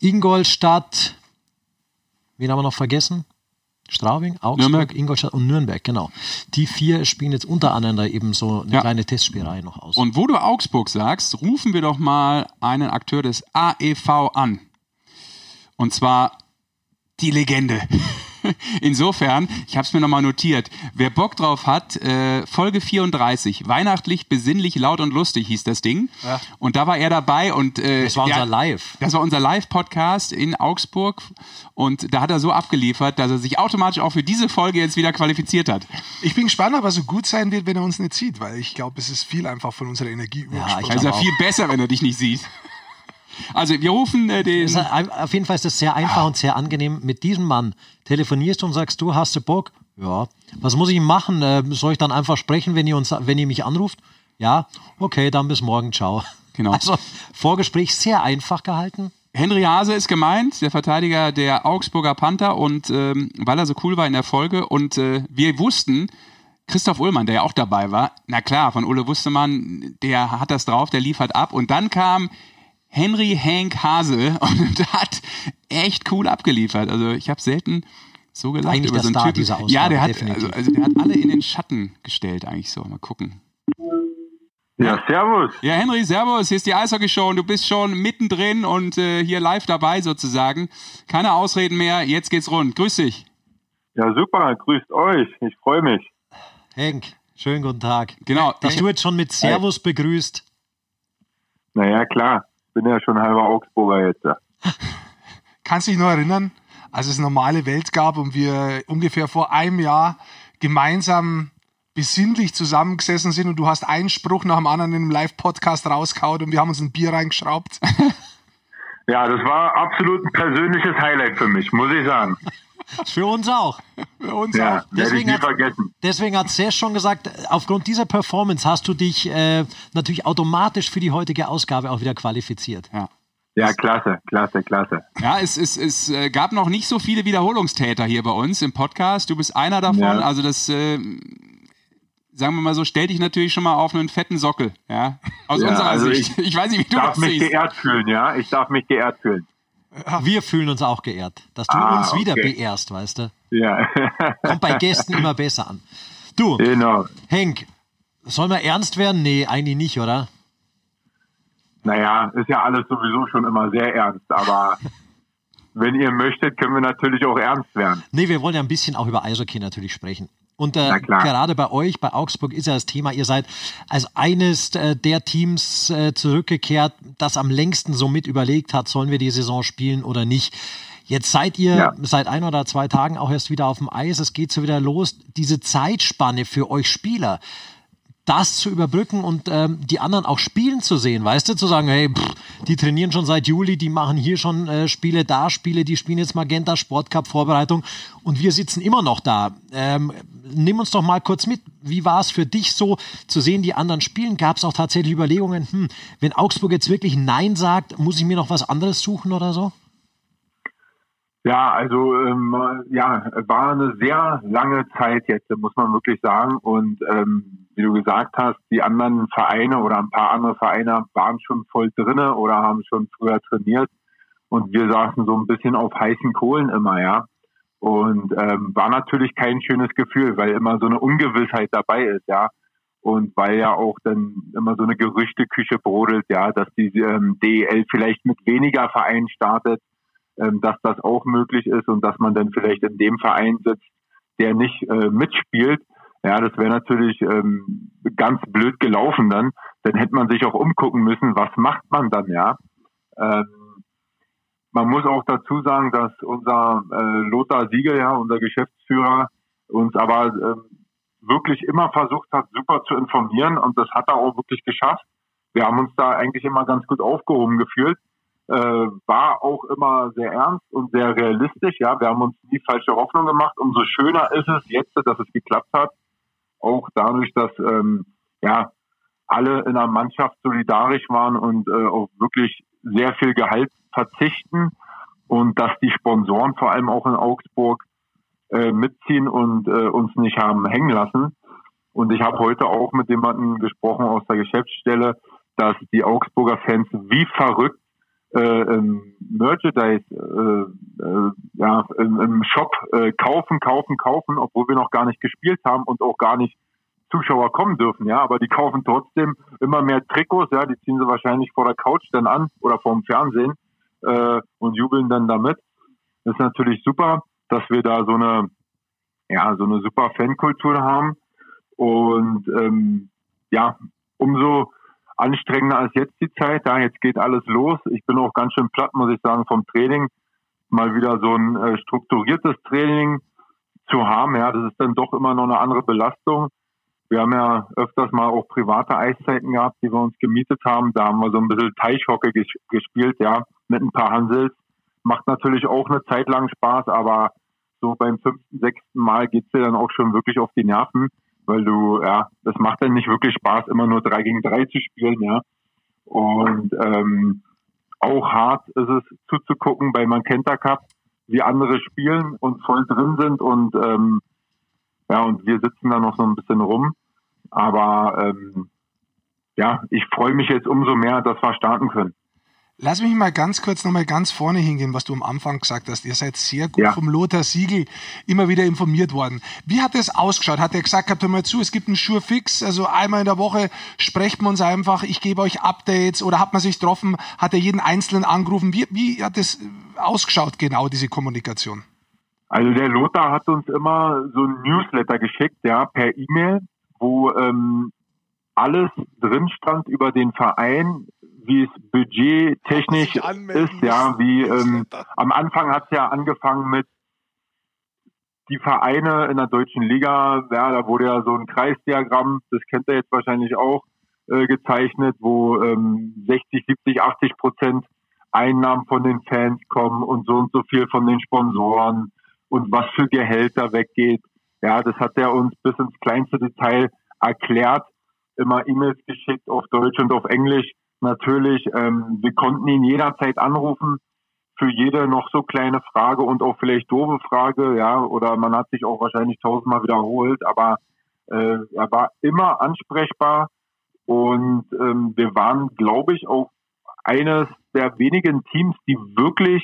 Ingolstadt. Wen haben wir noch vergessen? Straubing, Augsburg, Nürnberg. Ingolstadt und Nürnberg, genau. Die vier spielen jetzt untereinander eben so eine Ja. kleine Testspielerei noch aus. Und wo du Augsburg sagst, rufen wir doch mal einen Akteur des AEV an. Und zwar die Legende. [laughs] [laughs] Insofern, ich habe es mir nochmal notiert, wer Bock drauf hat, äh, Folge 34, weihnachtlich, besinnlich, laut und lustig hieß das Ding. Ja. Und da war er dabei und äh, das war unser der- Live. Das war unser Live-Podcast in Augsburg und da hat er so abgeliefert, dass er sich automatisch auch für diese Folge jetzt wieder qualifiziert hat. Ich bin gespannt, ob er so gut sein wird, wenn er uns nicht sieht, weil ich glaube, es ist viel einfach von unserer Energie ich übergesprungen. Also Aber viel besser, wenn er dich nicht sieht. Also wir rufen äh, den... Auf jeden Fall ist das sehr einfach und sehr angenehm. Mit diesem Mann telefonierst du und sagst, du hast du Bock? Ja. Was muss ich machen? Äh, soll ich dann einfach sprechen, wenn ihr, uns, wenn ihr mich anruft? Ja. Okay, dann bis morgen. Ciao. Genau. Also Vorgespräch sehr einfach gehalten. Henry Hase ist gemeint, der Verteidiger der Augsburger Panther und ähm, weil er so cool war in der Folge und äh, wir wussten, Christoph Ullmann, der ja auch dabei war, na klar, von Ulle wusste man, der hat das drauf, der liefert ab und dann kam Henry Hank Hase [laughs] und hat echt cool abgeliefert. Also ich habe selten so gelacht Eigentlich über so einen Star Typen. dieser Ausgabe, ja, der hat also, also der hat alle in den Schatten gestellt eigentlich so. Mal gucken. Ja, servus. Ja, Henry, Servus, hier ist die Eishockey-Show und du bist schon mittendrin und äh, hier live dabei sozusagen. Keine Ausreden mehr, jetzt geht's rund. Grüß dich. Ja, super. Grüßt euch. Ich freue mich. Henk, schönen guten Tag. Genau. Dass du jetzt schon mit Servus begrüßt. Naja, klar. Bin ja schon halber Augsburger jetzt. [laughs] Kannst du dich noch erinnern, als es normale Welt gab und wir ungefähr vor einem Jahr gemeinsam besinnlich zusammengesessen sind und du hast einen Spruch nach dem anderen in einem Live-Podcast rauskaut und wir haben uns ein Bier reingeschraubt. [laughs] Ja, das war absolut ein persönliches Highlight für mich, muss ich sagen. [laughs] Für uns auch. Für uns Ja, auch. Deswegen nie hat- vergessen. Deswegen hat Sesh schon gesagt, aufgrund dieser Performance hast du dich äh, natürlich automatisch für die heutige Ausgabe auch wieder qualifiziert. Ja. Ja, klasse, klasse, klasse. Ja, es, es, es äh, gab noch nicht so viele Wiederholungstäter hier bei uns im Podcast. Du bist einer davon. Ja. Also das, äh, sagen wir mal so, stell dich natürlich schon mal auf einen fetten Sockel. Ja, aus Ja, unserer also Sicht. Ich, weiß nicht, wie Ich du darf das mich siehst. geehrt fühlen, ja. Ich darf mich geehrt fühlen. Wir fühlen uns auch geehrt, dass du Ah, uns wieder okay. beehrst, weißt du. Ja, Kommt bei Gästen immer besser an. Du, genau. Henk, soll man ernst werden? Nee, eigentlich nicht, oder? Naja, ist ja alles sowieso schon immer sehr ernst, aber [laughs] wenn ihr möchtet, können wir natürlich auch ernst werden. Nee, wir wollen ja ein bisschen auch über Eishockey natürlich sprechen. Und äh, gerade bei euch, bei Augsburg, ist ja das Thema, ihr seid als eines äh, der Teams äh, zurückgekehrt, das am längsten so mit überlegt hat, sollen wir die Saison spielen oder nicht. Jetzt seid ihr Ja. seit ein oder zwei Tagen auch erst wieder auf dem Eis, es geht so wieder los. Diese Zeitspanne für euch Spieler, das zu überbrücken und ähm, die anderen auch spielen zu sehen, weißt du, zu sagen, hey, pff, die trainieren schon seit Juli, die machen hier schon äh, Spiele, da Spiele, die spielen jetzt Magenta Sportcup Vorbereitung und wir sitzen immer noch da. Ähm, nimm uns doch mal kurz mit, wie war es für dich so zu sehen, die anderen spielen? Gab es auch tatsächlich Überlegungen, hm, wenn Augsburg jetzt wirklich Nein sagt, muss ich mir noch was anderes suchen oder so? Ja, also ähm, ja, war eine sehr lange Zeit jetzt, muss man wirklich sagen. Und ähm, wie du gesagt hast, die anderen Vereine oder ein paar andere Vereine waren schon voll drinne oder haben schon früher trainiert. Und wir saßen so ein bisschen auf heißen Kohlen immer, ja. Und ähm, war natürlich kein schönes Gefühl, weil immer so eine Ungewissheit dabei ist, ja. Und weil ja auch dann immer so eine Gerüchteküche brodelt, ja, dass die ähm, DEL vielleicht mit weniger Vereinen startet ähm, dass das auch möglich ist und dass man dann vielleicht in dem Verein sitzt, der nicht äh, mitspielt. Ja, das wäre natürlich ähm, ganz blöd gelaufen dann. Dann hätte man sich auch umgucken müssen, was macht man dann, ja. Ähm, man muss auch dazu sagen, dass unser äh, Lothar Siegel, ja, unser Geschäftsführer, uns aber ähm, wirklich immer versucht hat, super zu informieren und das hat er auch wirklich geschafft. Wir haben uns da eigentlich immer ganz gut aufgehoben gefühlt äh, war auch immer sehr ernst und sehr realistisch. Ja, wir haben uns nie falsche Hoffnung gemacht. Umso schöner ist es jetzt, dass es geklappt hat. Auch dadurch, dass ähm, ja alle in der Mannschaft solidarisch waren und äh, auf wirklich sehr viel Gehalt verzichten und dass die Sponsoren vor allem auch in Augsburg äh, mitziehen und äh, uns nicht haben hängen lassen. Und ich habe heute auch mit jemandem gesprochen aus der Geschäftsstelle, dass die Augsburger Fans wie verrückt äh, im Merchandise, äh, äh, ja, im, im Shop äh, kaufen, kaufen, kaufen, obwohl wir noch gar nicht gespielt haben und auch gar nicht Zuschauer kommen dürfen, ja, aber die kaufen trotzdem immer mehr Trikots, ja, die ziehen sie wahrscheinlich vor der Couch dann an oder vorm Fernsehen äh, und jubeln dann damit. Das ist natürlich super, dass wir da so eine, ja, so eine super Fankultur haben. Und ähm, ja, umso anstrengender als jetzt die Zeit. Ja, jetzt geht alles los. Ich bin auch ganz schön platt, muss ich sagen, vom Training. Mal wieder so ein äh, strukturiertes Training zu haben. Ja, das ist dann doch immer noch eine andere Belastung. Wir haben ja öfters mal auch private Eiszeiten gehabt, die wir uns gemietet haben. Da haben wir so ein bisschen Teichhockey ges gespielt, ja, mit ein paar Hansels. Macht natürlich auch eine Zeit lang Spaß, aber so beim fünften, sechsten Mal geht's dir dann auch schon wirklich auf die Nerven weil du, ja, das macht dann nicht wirklich Spaß, immer nur drei gegen drei zu spielen, ja. Und ähm, auch hart ist es zuzugucken bei Mankenta Cup, wie andere spielen und voll drin sind und ähm, ja, und wir sitzen da noch so ein bisschen rum. Aber ähm, ja, ich freue mich jetzt umso mehr, dass wir starten können. Lass mich mal ganz kurz nochmal ganz vorne hingehen, was du am Anfang gesagt hast. Ihr seid sehr gut ja. vom Lothar Siegel immer wieder informiert worden. Wie hat das ausgeschaut? Hat er gesagt, hört mal zu, es gibt einen Sure-Fix, also einmal in der Woche sprecht man uns einfach, ich gebe euch Updates oder hat man sich getroffen, hat er jeden Einzelnen angerufen? Wie, wie hat das ausgeschaut genau, diese Kommunikation? Also der Lothar hat uns immer so ein Newsletter geschickt, ja, per E-Mail, wo ähm, alles drin stand über den Verein, wie es budgettechnisch ist, ja, wie [laughs] ähm, am Anfang hat es ja angefangen mit die Vereine in der deutschen Liga, ja, da wurde ja so ein Kreisdiagramm, das kennt ihr jetzt wahrscheinlich auch, äh, gezeichnet, wo ähm, 60, 70, 80 Prozent Einnahmen von den Fans kommen und so und so viel von den Sponsoren und was für Gehälter weggeht. Ja, das hat er uns bis ins kleinste Detail erklärt, immer E-Mails geschickt auf Deutsch und auf Englisch natürlich. Ähm, wir konnten ihn jederzeit anrufen für jede noch so kleine Frage und auch vielleicht doofe Frage, ja, oder man hat sich auch wahrscheinlich tausendmal wiederholt, aber äh, er war immer ansprechbar und ähm, wir waren, glaube ich, auch eines der wenigen Teams, die wirklich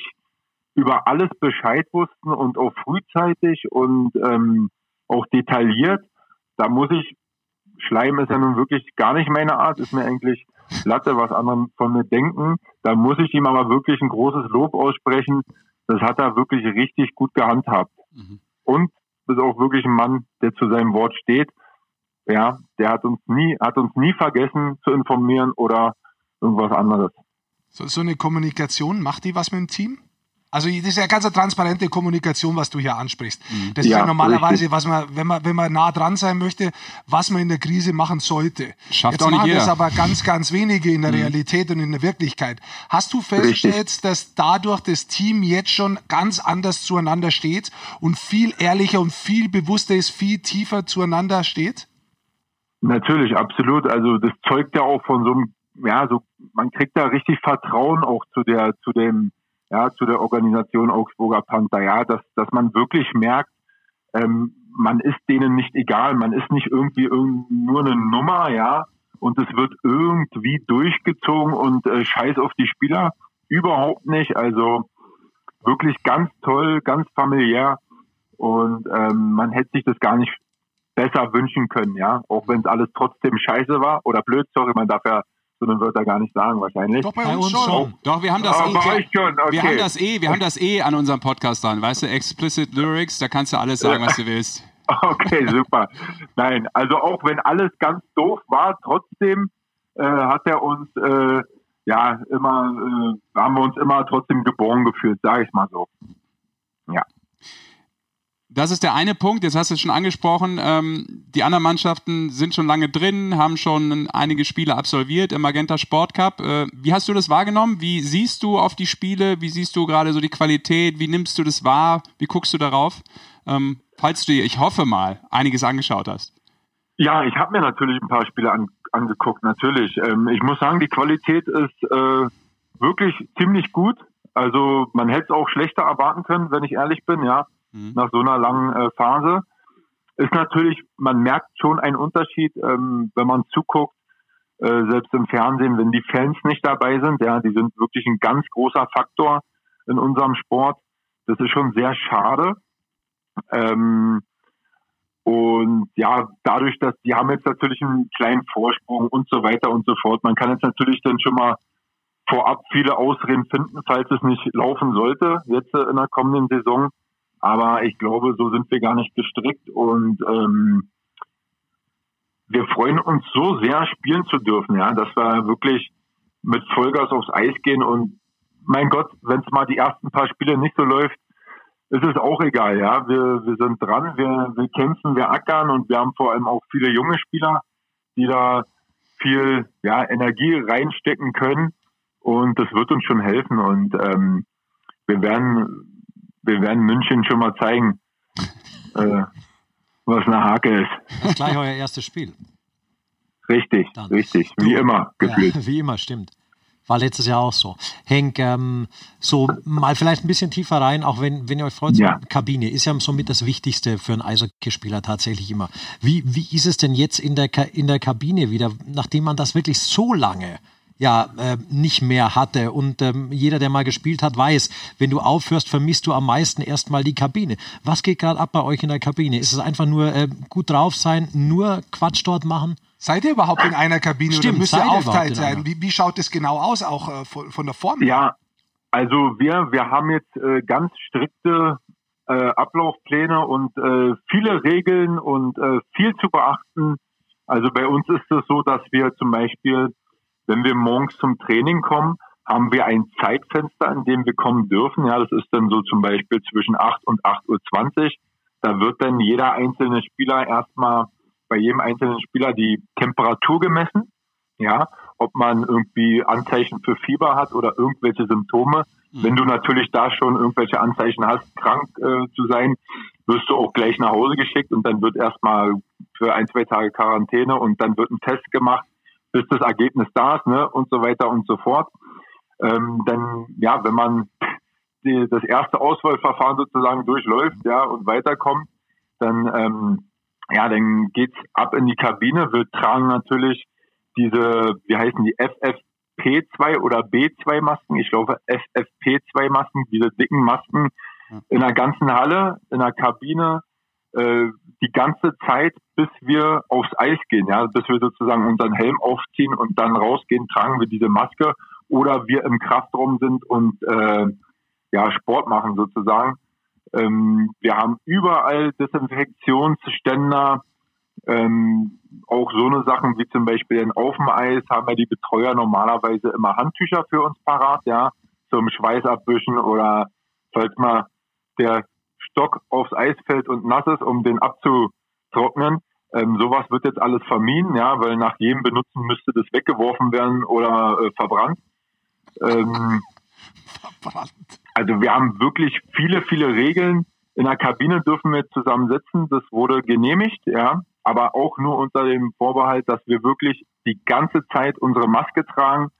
über alles Bescheid wussten und auch frühzeitig und ähm, auch detailliert. Da muss ich, Schleim ist ja nun wirklich gar nicht meine Art, ist mir eigentlich Latte, was andere von mir denken. Da muss ich ihm aber wirklich ein großes Lob aussprechen. Das hat er wirklich richtig gut gehandhabt. Mhm. Und ist auch wirklich ein Mann, der zu seinem Wort steht. Ja, der hat uns nie, hat uns nie vergessen zu informieren oder irgendwas anderes. So, so eine Kommunikation, macht die was mit dem Team? Also das ist ja ganz eine transparente Kommunikation, was du hier ansprichst. Das ist ja, ja normalerweise, richtig. was man, wenn man, wenn man nah dran sein möchte, was man in der Krise machen sollte. Schafft Jetzt auch nicht machen jeder. das aber ganz, ganz wenige in der mhm. Realität und in der Wirklichkeit. Hast du festgestellt, dass dadurch das Team jetzt schon ganz anders zueinander steht und viel ehrlicher und viel bewusster ist, viel tiefer zueinander steht? Natürlich, absolut. Also das zeugt ja auch von so einem, ja, so man kriegt da richtig Vertrauen auch zu der, zu dem ja, zu der Organisation Augsburger Panther, ja, dass, dass man wirklich merkt, ähm, man ist denen nicht egal, man ist nicht irgendwie irgend, nur eine Nummer, ja, und es wird irgendwie durchgezogen und äh, scheiß auf die Spieler, überhaupt nicht, also wirklich ganz toll, ganz familiär. Und ähm, man hätte sich das gar nicht besser wünschen können, ja, auch wenn es alles trotzdem scheiße war. Oder blöd, sorry, man darf ja so eine Wörter gar nicht sagen wahrscheinlich. Doch, bei uns, bei uns schon. schon. Doch, wir haben das oh, eh. Wir, okay. wir, haben das eh, wir haben das eh an unserem Podcast dran, weißt du, Explicit Lyrics, da kannst du alles sagen, was du [laughs] willst. Okay, super. Nein, also auch wenn alles ganz doof war, trotzdem äh, hat er uns äh, ja immer, äh, haben wir uns immer trotzdem geboren gefühlt, sage ich mal so. Ja. Das ist der eine Punkt, jetzt hast du es schon angesprochen. Ähm, die anderen Mannschaften sind schon lange drin, haben schon einige Spiele absolviert im Magenta Sport Cup. Äh, wie hast du das wahrgenommen? Wie siehst du auf die Spiele? Wie siehst du gerade so die Qualität? Wie nimmst du das wahr? Wie guckst du darauf? Ähm, falls du dir, ich hoffe mal, einiges angeschaut hast. Ja, ich habe mir natürlich ein paar Spiele an, angeguckt, natürlich. Ähm, ich muss sagen, die Qualität ist äh, wirklich ziemlich gut. Also man hätte es auch schlechter erwarten können, wenn ich ehrlich bin, ja mhm. nach so einer langen äh, Phase. Ist natürlich, man merkt schon einen Unterschied, ähm, wenn man zuguckt, äh, selbst im Fernsehen, wenn die Fans nicht dabei sind. Ja, die sind wirklich ein ganz großer Faktor in unserem Sport. Das ist schon sehr schade. Ähm, und ja, dadurch, dass die haben jetzt natürlich einen kleinen Vorsprung und so weiter und so fort. Man kann jetzt natürlich dann schon mal vorab viele Ausreden finden, falls es nicht laufen sollte, jetzt in der kommenden Saison. Aber ich glaube, so sind wir gar nicht gestrickt und ähm, wir freuen uns so sehr, spielen zu dürfen, ja, dass wir wirklich mit Vollgas aufs Eis gehen und mein Gott, wenn es mal die ersten paar Spiele nicht so läuft, ist es auch egal, ja. Wir, wir sind dran, wir, wir kämpfen, wir ackern und wir haben vor allem auch viele junge Spieler, die da viel ja, Energie reinstecken können und das wird uns schon helfen und ähm, wir werden wir werden München schon mal zeigen, äh, was eine Hake ist. Das ist gleich euer erstes Spiel. Richtig, Dann. richtig, wie du, immer gefühlt. Ja, [laughs] wie immer, stimmt. War letztes Jahr auch so. Henk, ähm, so mal vielleicht ein bisschen tiefer rein, auch wenn, wenn ihr euch freut, ja. Kabine ist ja somit das Wichtigste für einen Eishockeyspieler tatsächlich immer. Wie, wie ist es denn jetzt in der, in der Kabine wieder, nachdem man das wirklich so lange ja äh, nicht mehr hatte. Und ähm, jeder, der mal gespielt hat, weiß, wenn du aufhörst, vermisst du am meisten erstmal die Kabine. Was geht gerade ab bei euch in der Kabine? Ist es einfach nur äh, gut drauf sein, nur Quatsch dort machen? Seid ihr überhaupt in einer Kabine Stimmt, oder müsst ihr aufteilt sein? Wie, wie, schaut es genau aus, auch äh, von, von, der Form? Ja, also wir, wir haben jetzt äh, ganz strikte äh, Ablaufpläne und äh, viele Regeln und äh, viel zu beachten. Also bei uns ist es so, dass wir zum Beispiel wenn wir morgens zum Training kommen, haben wir ein Zeitfenster, in dem wir kommen dürfen. Ja, das ist dann so zum Beispiel zwischen 8 und 8.20 Uhr. Da wird dann jeder einzelne Spieler erstmal bei jedem einzelnen Spieler die Temperatur gemessen. Ja, ob man irgendwie Anzeichen für Fieber hat oder irgendwelche Symptome. Mhm. Wenn du natürlich da schon irgendwelche Anzeichen hast, krank äh, zu sein, wirst du auch gleich nach Hause geschickt und dann wird erstmal für ein, zwei Tage Quarantäne und dann wird ein Test gemacht bis das Ergebnis da ist, ne, und so weiter und so fort. Ähm, denn ja, wenn man die, das erste Auswahlverfahren sozusagen durchläuft, ja, und weiterkommt, dann ähm, ja, dann geht's ab in die Kabine. Wir tragen natürlich diese, wie heißen die, FFP2 oder B2 Masken. Ich glaube FFP2 Masken, diese dicken Masken in der ganzen Halle, in der Kabine, äh, die ganze Zeit, bis wir aufs Eis gehen, ja, bis wir sozusagen unseren Helm aufziehen und dann rausgehen, tragen wir diese Maske oder wir im Kraftraum sind und äh, ja Sport machen sozusagen. Ähm, wir haben überall Desinfektionsständer, ähm, auch so eine Sachen wie zum Beispiel in auf dem Eis haben ja die Betreuer normalerweise immer Handtücher für uns parat, ja, zum Schweiß abwischen oder falls mal der Stock aufs Eis fällt und nass ist, um den abzutrocknen. Ähm, sowas wird jetzt alles vermieden, ja, weil nach jedem Benutzen müsste das weggeworfen werden oder äh, verbrannt. Ähm, verbrannt. Also wir haben wirklich viele, viele Regeln. In der Kabine dürfen wir zusammen sitzen. Das wurde genehmigt, ja, aber auch nur unter dem Vorbehalt, dass wir wirklich die ganze Zeit unsere Maske tragen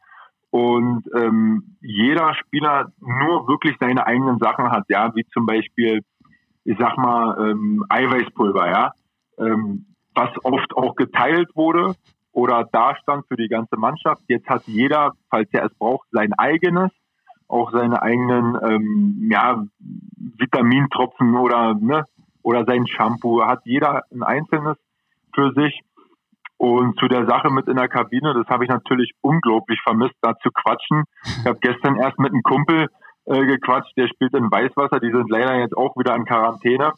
und ähm, jeder Spieler nur wirklich seine eigenen Sachen hat, ja, wie zum Beispiel ich sag mal, ähm, Eiweißpulver, ja, ähm, was oft auch geteilt wurde oder da stand für die ganze Mannschaft. Jetzt hat jeder, falls er es braucht, sein eigenes, auch seine eigenen ähm, ja, Vitamintropfen oder ne, oder sein Shampoo. Hat jeder ein einzelnes für sich. Und zu der Sache mit in der Kabine, das habe ich natürlich unglaublich vermisst, da zu quatschen. Ich habe gestern erst mit einem Kumpel äh, gequatscht, der spielt in Weißwasser, die sind leider jetzt auch wieder in Quarantäne.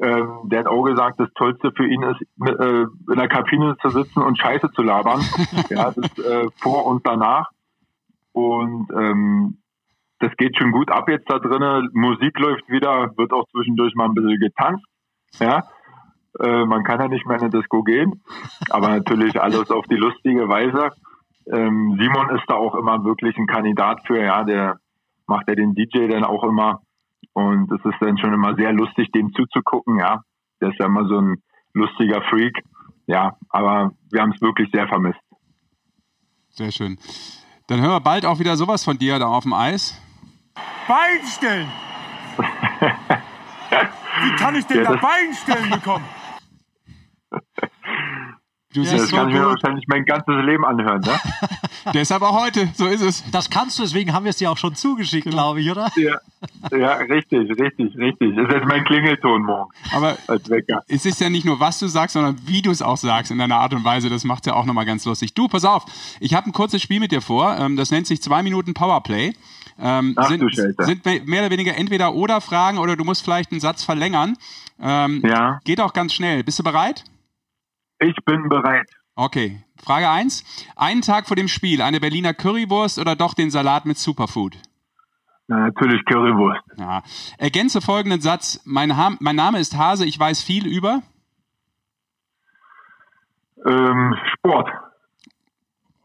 Ähm, der hat auch gesagt, das Tollste für ihn ist, äh, in der Kabine zu sitzen und Scheiße zu labern. [laughs] ja, das äh, vor und danach. Und ähm, das geht schon gut ab jetzt da drinnen. Musik läuft wieder, wird auch zwischendurch mal ein bisschen getanzt. Ja, äh, man kann ja nicht mehr in eine Disco gehen, aber natürlich alles auf die lustige Weise. Ähm, Simon ist da auch immer wirklich ein Kandidat für, ja, der macht er den DJ dann auch immer. Und es ist dann schon immer sehr lustig, dem zuzugucken, ja. Der ist ja immer so ein lustiger Freak. Ja, aber wir haben es wirklich sehr vermisst. Sehr schön. Dann hören wir bald auch wieder sowas von dir da auf dem Eis. Bein stellen! [laughs] Wie kann ich denn ja, da Bein stellen bekommen? Du Ja, siehst Das so kann ich mir wahrscheinlich mein ganzes Leben anhören, ne? [laughs] deshalb auch heute. So ist es. Das kannst du, deswegen haben wir es dir auch schon zugeschickt, Genau. glaube ich, oder? Ja, ja, richtig, richtig, richtig. Das ist jetzt mein Klingelton morgen Aber als Wecker. es ist ja nicht nur, was du sagst, sondern wie du es auch sagst in deiner Art und Weise. Das macht ja auch nochmal ganz lustig. Du, pass auf, ich habe ein kurzes Spiel mit dir vor. Ähm, Das nennt sich zwei Minuten Powerplay. Ähm, Ach sind, sind me- mehr oder weniger entweder oder Fragen oder du musst vielleicht einen Satz verlängern. Ähm, Ja, Geht auch ganz schnell. Bist du bereit? Ich bin bereit. Okay. Frage 1. Einen Tag vor dem Spiel, eine Berliner Currywurst oder doch den Salat mit Superfood? Na, natürlich Currywurst. Ja. Ergänze folgenden Satz. Mein, ha mein Name ist Hase, ich weiß viel über. Ähm, Sport.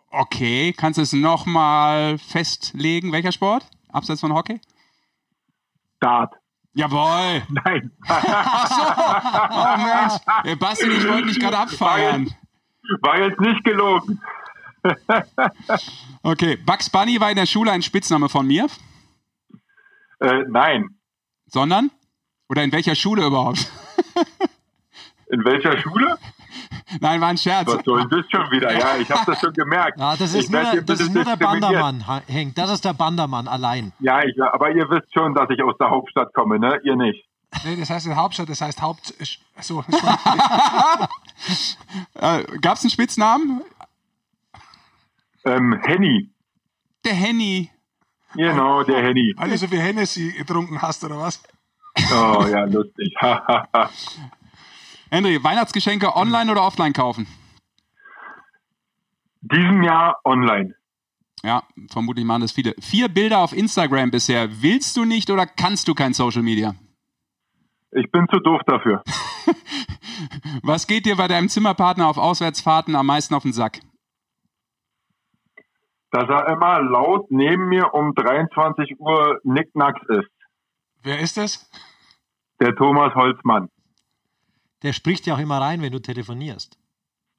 Okay, kannst du es nochmal festlegen? Welcher Sport? Abseits von Hockey? Dart. Jawohl! Nein. [laughs] Oh Mensch! Basti, ich wollte dich gerade abfeiern. War jetzt nicht gelogen. [laughs] Okay, Bugs Bunny war in der Schule ein Spitzname von mir, Äh, nein. sondern? Oder in welcher Schule überhaupt? [laughs] In welcher Schule? Nein, war ein Scherz. Was soll das schon wieder? Ja, ich habe das schon gemerkt. Ja, das Ich ist, nur, der, das ist nur der. Bandermann, Henk. Das ist der Bandermann allein. Ja, ich, aber ihr wisst schon, dass ich aus der Hauptstadt komme, ne? Ihr nicht. Nee, das heißt Hauptstadt, das heißt Haupt. So, [laughs] [laughs] Äh, Gab es einen Spitznamen? Ähm, Henny. Der Henny. Genau, der Henny. weil du so viel Hennessy getrunken hast, oder was? Oh, ja, lustig. [laughs] Henry, Weihnachtsgeschenke online oder offline kaufen? Diesem Jahr online. Ja, vermutlich machen das viele. Vier Bilder auf Instagram bisher. Willst du nicht oder kannst du kein Social Media? Ich bin zu doof dafür. [laughs] Was geht dir bei deinem Zimmerpartner auf Auswärtsfahrten am meisten auf den Sack? Dass er immer laut neben mir um 23 Uhr Nicknacks ist. Wer ist das? Der Thomas Holzmann. Der spricht ja auch immer rein, wenn du telefonierst.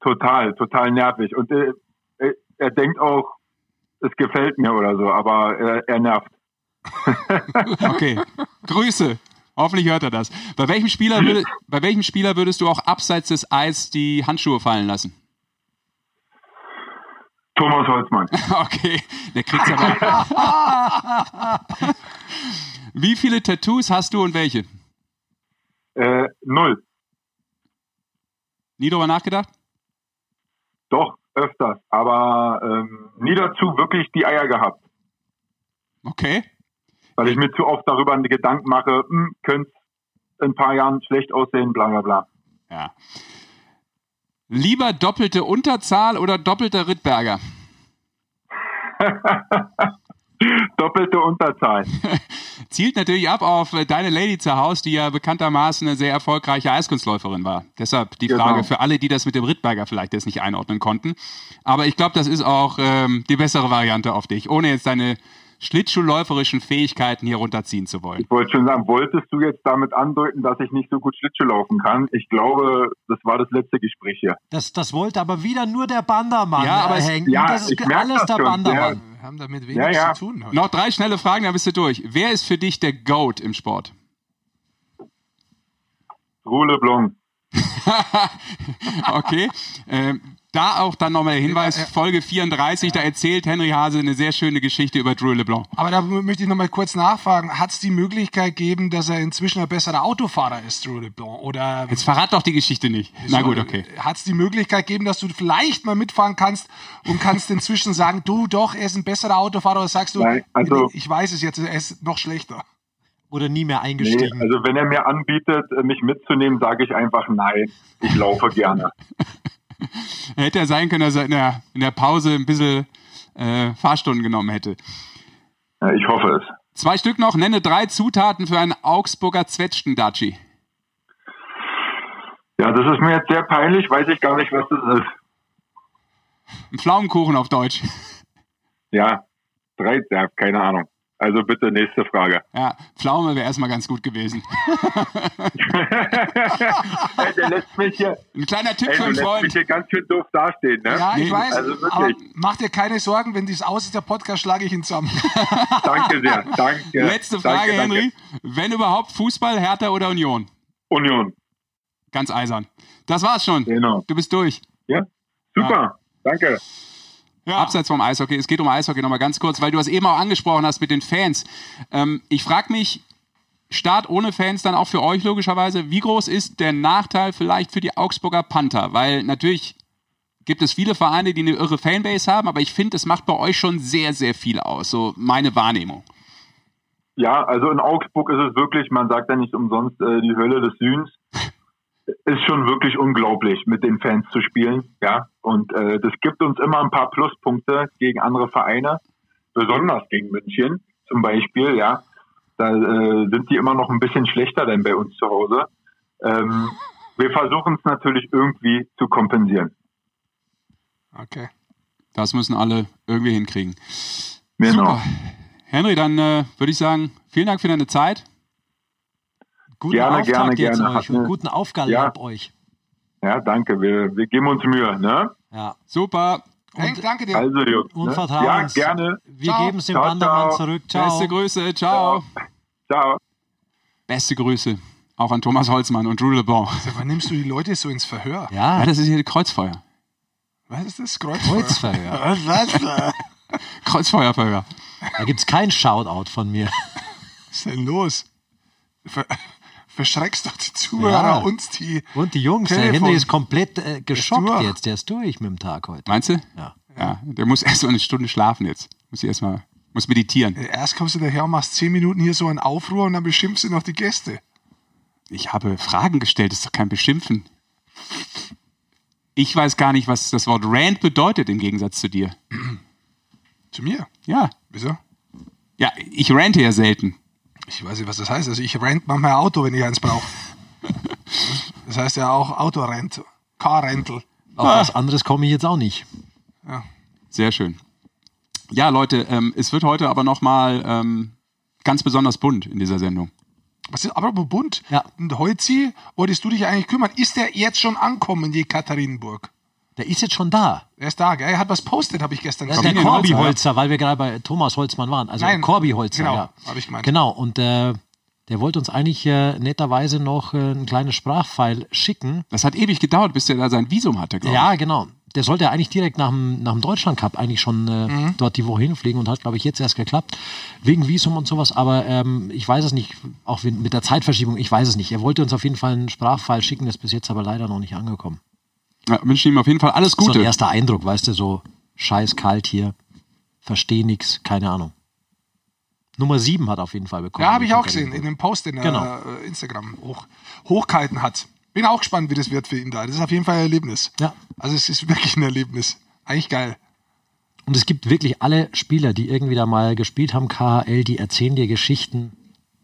Total, total nervig. Und äh, äh, er denkt auch, es gefällt mir oder so, aber er, er nervt. [laughs] [laughs] Okay. Grüße. Hoffentlich hört er das. Bei welchem, Spieler würde, bei welchem Spieler würdest du auch abseits des Eis die Handschuhe fallen lassen? Thomas Holzmann. [laughs] Okay, der kriegt's aber. Wie viele Tattoos hast du und welche? Äh, null. Nie drüber nachgedacht? Doch, öfters. Aber ähm, nie dazu wirklich die Eier gehabt. Okay. Weil ich mir zu oft darüber Gedanken mache, hm, könnte in ein paar Jahren schlecht aussehen, bla bla bla. Ja. Lieber doppelte Unterzahl oder doppelter Rittberger? [laughs] [laughs] Doppelte Unterzahl. [laughs] Zielt natürlich ab auf äh, deine Lady zu Hause, die ja bekanntermaßen eine sehr erfolgreiche Eiskunstläuferin war. Deshalb die Genau. Frage für alle, die das mit dem Rittberger vielleicht jetzt nicht einordnen konnten. Aber ich glaube, das ist auch ähm, die bessere Variante auf dich, ohne jetzt deine schlittschuhläuferischen Fähigkeiten hier runterziehen zu wollen. Ich wollte schon sagen, wolltest du jetzt damit andeuten, dass ich nicht so gut Schlittschuh laufen kann? Ich glaube, das war das letzte Gespräch hier. Das, das wollte aber wieder nur der Bandermann, Ja, aber es- Henk. ja, das ist alles das der schon, Bandermann. Wir haben damit wenig Ja, ja. zu tun heute. Noch drei schnelle Fragen, dann bist du durch. Wer ist für dich der GOAT im Sport? Rule Blanc. [laughs] Okay. Ähm, da auch dann nochmal der Hinweis, Folge 34, da erzählt Henry Hase eine sehr schöne Geschichte über Drew LeBlanc. Aber da möchte ich noch mal kurz nachfragen. Hat es die Möglichkeit gegeben, dass er inzwischen ein besserer Autofahrer ist, Drew LeBlanc? Oder Jetzt verrat doch die Geschichte nicht. Na gut, okay. Hat es die Möglichkeit gegeben, dass du vielleicht mal mitfahren kannst und kannst inzwischen sagen, du doch, er ist ein besserer Autofahrer oder sagst du, Nein, also- ich weiß es jetzt, er ist noch schlechter. Oder nie mehr Nee, eingestiegen. also wenn er mir anbietet, äh, mich mitzunehmen, sage ich einfach nein. Ich laufe gerne. [laughs] Hätte ja sein können, dass er in der, in der Pause ein bisschen äh, Fahrstunden genommen hätte. Ja, ich hoffe es. Zwei Stück noch. Nenne drei Zutaten für einen Augsburger Zwetschgendatschi. Ja, das ist mir jetzt sehr peinlich, weiß ich gar nicht, was das ist. Ein Pflaumenkuchen auf Deutsch. Ja, drei, ja, keine Ahnung. Also bitte nächste Frage. Ja, Pflaume wäre erstmal ganz gut gewesen. [laughs] Ey, der lässt mich hier, Ein kleiner Tipp ey, für einen lässt mich Freund. hier ganz schön doof dastehen, ne? Ja, ich Nee, weiß, also wirklich. aber mach dir keine Sorgen, wenn dies aus ist, der Podcast, schlage ich ihn zusammen. [laughs] Danke sehr, danke. Letzte Frage, danke, danke. Henry. Wenn überhaupt Fußball, Hertha oder Union? Union, Ganz eisern. Das war's schon. genau. Du bist durch. Ja, Super, danke. Abseits vom Eishockey, es geht um Eishockey nochmal ganz kurz, weil du es eben auch angesprochen hast mit den Fans. Ähm, ich frage mich, Start ohne Fans dann auch für euch logischerweise, wie groß ist der Nachteil vielleicht für die Augsburger Panther? Weil natürlich gibt es viele Vereine, die eine irre Fanbase haben, aber ich finde, es macht bei euch schon sehr, sehr viel aus, so meine Wahrnehmung. Ja, also in Augsburg ist es wirklich, man sagt ja nicht umsonst äh, die Hölle des Südens. Ist schon wirklich unglaublich, mit den Fans zu spielen, ja. Und äh, das gibt uns immer ein paar Pluspunkte gegen andere Vereine, besonders gegen München zum Beispiel, ja. Da äh, sind die immer noch ein bisschen schlechter denn bei uns zu Hause. Ähm, wir versuchen es natürlich irgendwie zu kompensieren. Okay. Das müssen alle irgendwie hinkriegen. Genau. Super. Henry, dann äh, würde ich sagen, vielen Dank für deine Zeit. Guten Gerne, Auftakt gerne, jetzt gerne. euch und eine- guten Aufgabe Ja. ab euch. Ja, danke. Wir, wir geben uns Mühe, ne? Ja. Super. Hank, danke dir. Also, Jungs. Und ne? vertrauen Ja, uns. gerne. Wir geben es dem Ciao, Bandermann ciao. zurück. Ciao. Beste Grüße. Ciao. Ciao. Beste Grüße. Auch an Thomas Holzmann und Drew LeBon. Wann nimmst du die Leute so ins Verhör? Ja, Ja, das ist hier Kreuzfeuer. Was ist das? Kreuzfeuer? Kreuzverhör. [laughs] Was? [laughs] Kreuzfeuerfeuer. Da gibt es kein Shoutout von mir. Was ist denn los? Ver verschreckst doch die Zuhörer Ja. und die. Und die Jungs, der Telefon. Henry ist komplett äh, geschockt jetzt. Der ist durch mit dem Tag heute. Meinst du? Ja. Ja, der muss [laughs] erst so eine Stunde schlafen jetzt. Muss ich erstmal, muss meditieren. Erst kommst du daher und machst zehn Minuten hier so einen Aufruhr und dann beschimpfst du noch die Gäste. Ich habe Fragen gestellt, das ist doch kein Beschimpfen. Ich weiß gar nicht, was das Wort Rant bedeutet im Gegensatz zu dir. Zu mir. Ja. Wieso? Ja, ich rante ja selten. Ich weiß nicht, was das heißt. Also ich rent manchmal Auto, wenn ich eins brauche. Das heißt ja auch Autorent. Car-Rental. Auf was anderes komme ich jetzt auch nicht. Sehr schön. Ja, Leute, ähm, es wird heute aber nochmal ähm, ganz besonders bunt in dieser Sendung. Was ist apropos bunt? Ja. Und Holzi, wolltest du dich eigentlich kümmern? Ist der jetzt schon ankommen in die Katharinenburg? Der ist jetzt schon da. Er ist da, gell? Er hat was postet, habe ich gestern Das ist der gesehen. Corby Holzer, Holzer, weil wir gerade bei Thomas Holzmann waren. Also Nein, Corby Holzer, genau, ja. hab ich gemeint. Genau, und äh, der wollte uns eigentlich äh, netterweise noch äh, ein kleines Sprachfile schicken. Das hat ewig gedauert, bis der da sein Visum hatte, glaube ich. Ja, genau. Der sollte eigentlich direkt nach dem, nach dem Deutschland Cup eigentlich schon äh, Mhm. dort die Woche hinfliegen und hat, glaube ich, jetzt erst geklappt. Wegen Visum und sowas. Aber ähm, ich weiß es nicht, auch mit der Zeitverschiebung, ich weiß es nicht. Er wollte uns auf jeden Fall einen Sprachfile schicken, das ist bis jetzt aber leider noch nicht angekommen. Ja, wünschen ihm auf jeden Fall alles So ein Gute. erster Eindruck, weißt du, so scheiß kalt hier, versteh nix, keine Ahnung. Nummer 7 hat auf jeden Fall bekommen. Ja, habe ich auch gesehen, in dem Post, den er Genau. äh, Instagram hoch, hochgehalten hat. Bin auch gespannt, wie das wird für ihn da. Das ist auf jeden Fall ein Erlebnis. Ja. Also es ist wirklich ein Erlebnis. Eigentlich geil. Und es gibt wirklich alle Spieler, die irgendwie da mal gespielt haben, KHL, die erzählen dir Geschichten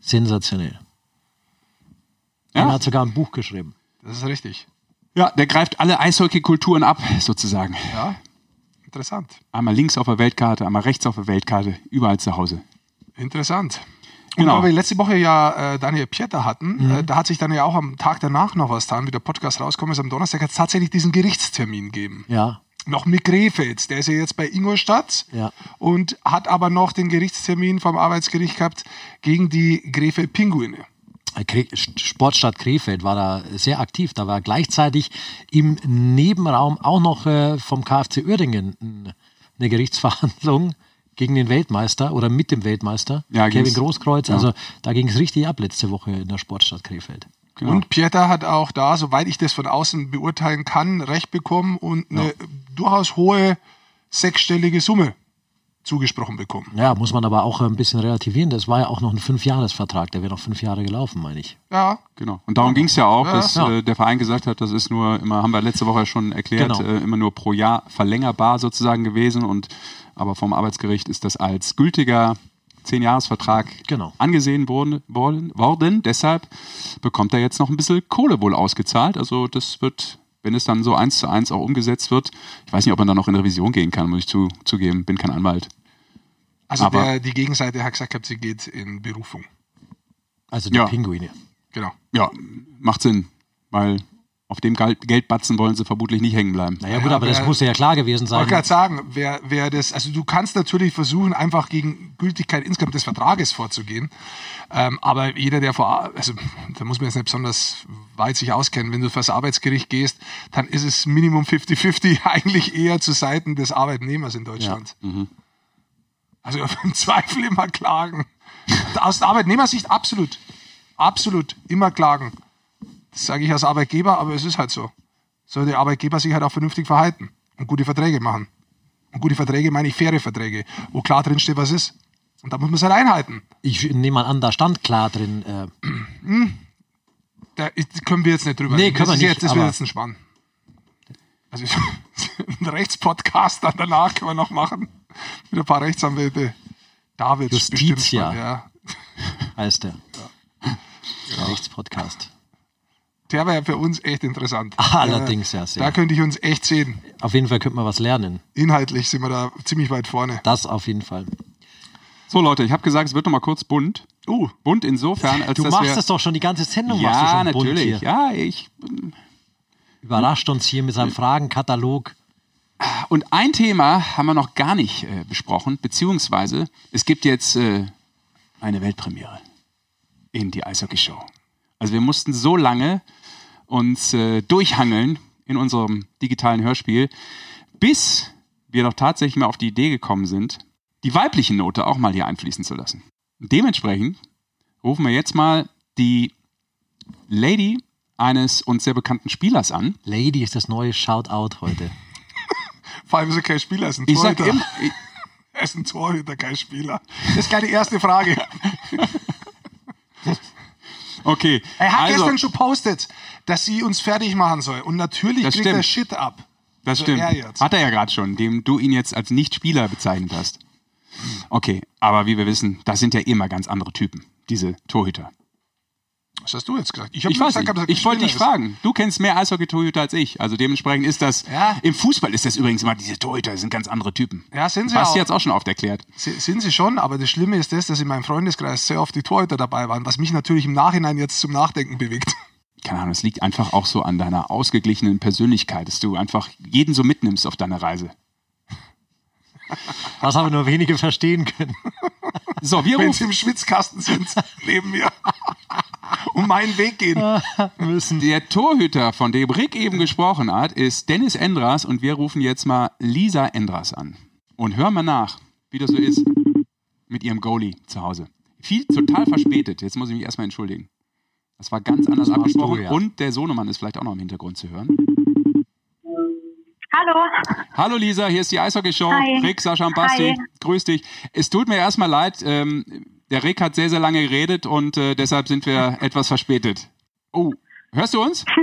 sensationell. Ja. Einer hat sogar ein Buch geschrieben. Das ist richtig. Ja, der greift alle Eishockey-Kulturen ab, sozusagen. Ja, interessant. Einmal links auf der Weltkarte, einmal rechts auf der Weltkarte, überall zu Hause. Interessant. Und Genau. weil wir letzte Woche ja äh, Daniel Pieter hatten, äh, da hat sich dann ja auch am Tag danach noch was getan, wie der Podcast rauskommt, ist am Donnerstag hat es tatsächlich diesen Gerichtstermin gegeben. Ja, Noch mit Krefeld, der ist ja jetzt bei Ingolstadt Ja. und hat aber noch den Gerichtstermin vom Arbeitsgericht gehabt gegen die Krefeld Pinguine. Sportstadt Krefeld war da sehr aktiv. Da war gleichzeitig im Nebenraum auch noch äh, vom KfC Uerdingen eine Gerichtsverhandlung [laughs] gegen den Weltmeister oder mit dem Weltmeister, Ja, Kevin Großkreuz. ja. Also da ging es richtig ab letzte Woche in der Sportstadt Krefeld. Genau. Und Pieter hat auch da, soweit ich das von außen beurteilen kann, Recht bekommen und eine durchaus hohe sechsstellige Summe zugesprochen bekommen. Ja, muss man aber auch ein bisschen relativieren. Das war ja auch noch ein Fünfjahresvertrag. Der wäre noch fünf Jahre gelaufen, meine ich. Ja, Genau. Und darum ging es ja auch, Ja. dass Ja. Äh, der Verein gesagt hat, das ist nur immer, haben wir letzte Woche schon erklärt, Genau. äh, immer nur pro Jahr verlängerbar sozusagen gewesen. Und aber vom Arbeitsgericht ist das als gültiger Zehn-Jahres-Vertrag Genau. angesehen worden, worden, worden. Deshalb bekommt er jetzt noch ein bisschen Kohle wohl ausgezahlt. Also das wird, wenn es dann so eins zu eins auch umgesetzt wird, ich weiß nicht, ob man da noch in Revision gehen kann, muss ich zu, zugeben, bin kein Anwalt. also Aber- der, die Gegenseite hat gesagt, sie geht in Berufung. Also die Ja. Pinguine. Genau. Ja, macht Sinn, weil auf dem Geld- Geldbatzen wollen sie vermutlich nicht hängen bleiben. Naja, gut, aber das wer- muss ja klar gewesen Ich wollte sein. gerade sagen, wer, wer das, also du kannst natürlich versuchen, einfach gegen Gültigkeit insgesamt des Vertrages vorzugehen. Ähm, aber jeder, der vor, also da muss man jetzt nicht besonders weit sich auskennen, wenn du fürs Arbeitsgericht gehst, dann ist es Minimum 50-50 [laughs] eigentlich eher zu Seiten des Arbeitnehmers in Deutschland. Also [laughs] im Zweifel immer klagen. Aus der Arbeitnehmersicht absolut. Absolut. Immer klagen. Das sage ich als Arbeitgeber, aber es ist halt so. Soll der Arbeitgeber sich halt auch vernünftig verhalten und gute Verträge machen. Und gute Verträge meine ich faire Verträge, wo klar drin steht, was ist. Und da muss man es halt einhalten. Ich nehme mal an, da stand klar drin. Äh, Da ist- können wir jetzt nicht drüber Nee, reden. können das wir nicht, Jetzt, das wird jetzt ein Spann. Also [laughs] ein Rechtspodcast dann danach können wir noch machen. Mit ein paar Rechtsanwälte. Da wird es bestimmt Justitia. spannend. Ja. heißt der. Rechtspodcast. Der wäre für uns echt interessant. Allerdings, ja, sehr. Da könnte ich uns echt sehen. Auf jeden Fall könnte man was lernen. Inhaltlich sind wir da ziemlich weit vorne. Das auf jeden Fall. So Leute, ich habe gesagt, es wird noch mal kurz bunt. Uh, Bunt insofern, als Du dass machst wir... das doch schon die ganze Sendung. machst du ja, schon bunt natürlich. Hier. Ja, ich Überrascht uns hier mit seinem Fragenkatalog. Und ein Thema haben wir noch gar nicht äh, besprochen, beziehungsweise es gibt jetzt äh, eine Weltpremiere in die Eishockey-Show. Also wir mussten so lange uns äh, durchhangeln in unserem digitalen Hörspiel, bis wir doch tatsächlich mal auf die Idee gekommen sind, die weibliche Note auch mal hier einfließen zu lassen. Dementsprechend rufen wir jetzt mal die Lady eines uns sehr bekannten Spielers an. Lady ist das neue Shoutout heute. [laughs] vor allem ist er kein Spieler, er ist ein Ich sag Torhüter. immer, ich, [laughs] Er ist ein Torhüter, kein Spieler. Das ist die erste Frage. [laughs] okay. Er hat also, gestern schon postet, dass sie uns fertig machen soll. Und natürlich Das kriegt er stimmt. Shit ab. Das Also stimmt. er jetzt. Hat er ja gerade schon, dem du ihn jetzt als Nicht-Spieler bezeichnet hast. Okay, aber wie wir wissen, das sind ja immer ganz andere Typen, diese Torhüter. Was hast du jetzt gesagt? Ich weiß gesagt, nicht. er Ich wollte dich fragen. Du kennst mehr Eishockey-Torhüter als ich. Also dementsprechend ist das, Ja. im Fußball ist das übrigens immer, diese Torhüter sind ganz andere Typen. Ja, sind sie Basti hat es auch schon oft erklärt. Si- Sind sie schon, aber das Schlimme ist das, dass in meinem Freundeskreis sehr oft die Torhüter dabei waren, was mich natürlich im Nachhinein jetzt zum Nachdenken bewegt. Keine Ahnung, es liegt einfach auch so an deiner ausgeglichenen Persönlichkeit, dass du einfach jeden so mitnimmst auf deiner Reise. [laughs] Das haben nur wenige verstehen können. So, wir Wenn rufen sie im Schwitzkasten sind, [laughs] neben mir. um meinen Weg gehen. [laughs] Müssen. Der Torhüter, von dem Rick eben gesprochen hat, ist Dennis Endras und wir rufen jetzt mal Lisa Endras an. Und hören mal nach, wie das so ist mit ihrem Goalie zu Hause. Viel total verspätet. Jetzt muss ich mich erstmal entschuldigen. Das war ganz anders abgesprochen. du, ja. Und der Sohnemann ist vielleicht auch noch im Hintergrund zu hören. Hallo. Hallo Lisa, hier ist die Eishockey-Show. Hi. Rick, Sascha und Basti. Hi. Grüß dich. Es tut mir erstmal leid, ähm, der Rick hat sehr, sehr lange geredet und äh, deshalb sind wir [laughs] etwas verspätet. Oh, hörst du uns? [laughs]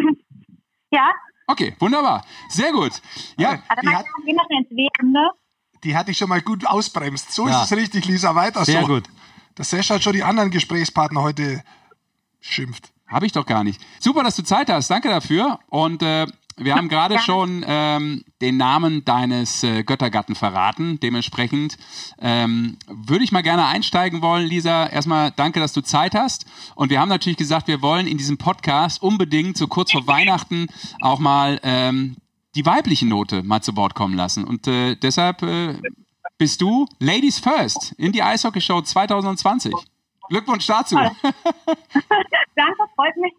Ja, Okay, wunderbar. Sehr gut. Ja, warte Die hat- ins Wegende. Die hatte ich schon mal gut ausbremst. So Ja. ist es richtig, Lisa. Weiter Sehr so. gut. Das Sesh hat schon die anderen Gesprächspartner heute schimpft. habe ich doch gar nicht. Super, dass du Zeit hast. Danke dafür. Und äh, wir haben gerade schon ähm, den Namen deines äh, Göttergatten verraten. Dementsprechend ähm, würde ich mal gerne einsteigen wollen, Lisa. Erstmal danke, dass du Zeit hast. Und wir haben natürlich gesagt, wir wollen in diesem Podcast unbedingt so kurz vor Weihnachten auch mal ähm, die weibliche Note mal zu Wort kommen lassen. Und äh, deshalb äh, bist du Ladies First in die Eishockey Show 2020. Glückwunsch dazu. [laughs] Danke, freut mich.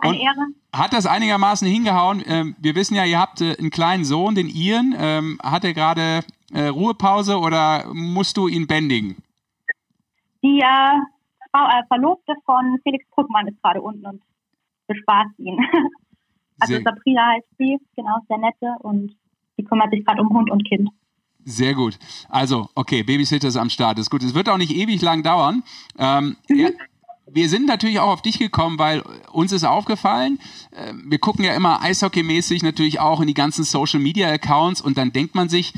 Eine Und- Ehre. Hat das einigermaßen hingehauen? Ähm, wir wissen ja, ihr habt äh, einen kleinen Sohn, den Ian. Ähm, hat er gerade äh, Ruhepause oder musst du ihn bändigen? Die äh, Frau, äh, Verlobte von Felix Brückmann ist gerade unten und bespaßt ihn. [laughs] Also Sabrina heißt sie, genau, sehr nette und die kümmert sich gerade um Hund und Kind. Sehr gut. Also, okay, Babysitter ist am Start. ist gut. Es wird auch nicht ewig lang dauern. Ähm, ja, wir sind natürlich auch auf dich gekommen, weil uns ist aufgefallen, äh, wir gucken ja immer eishockeymäßig natürlich auch in die ganzen Social Media Accounts und dann denkt man sich,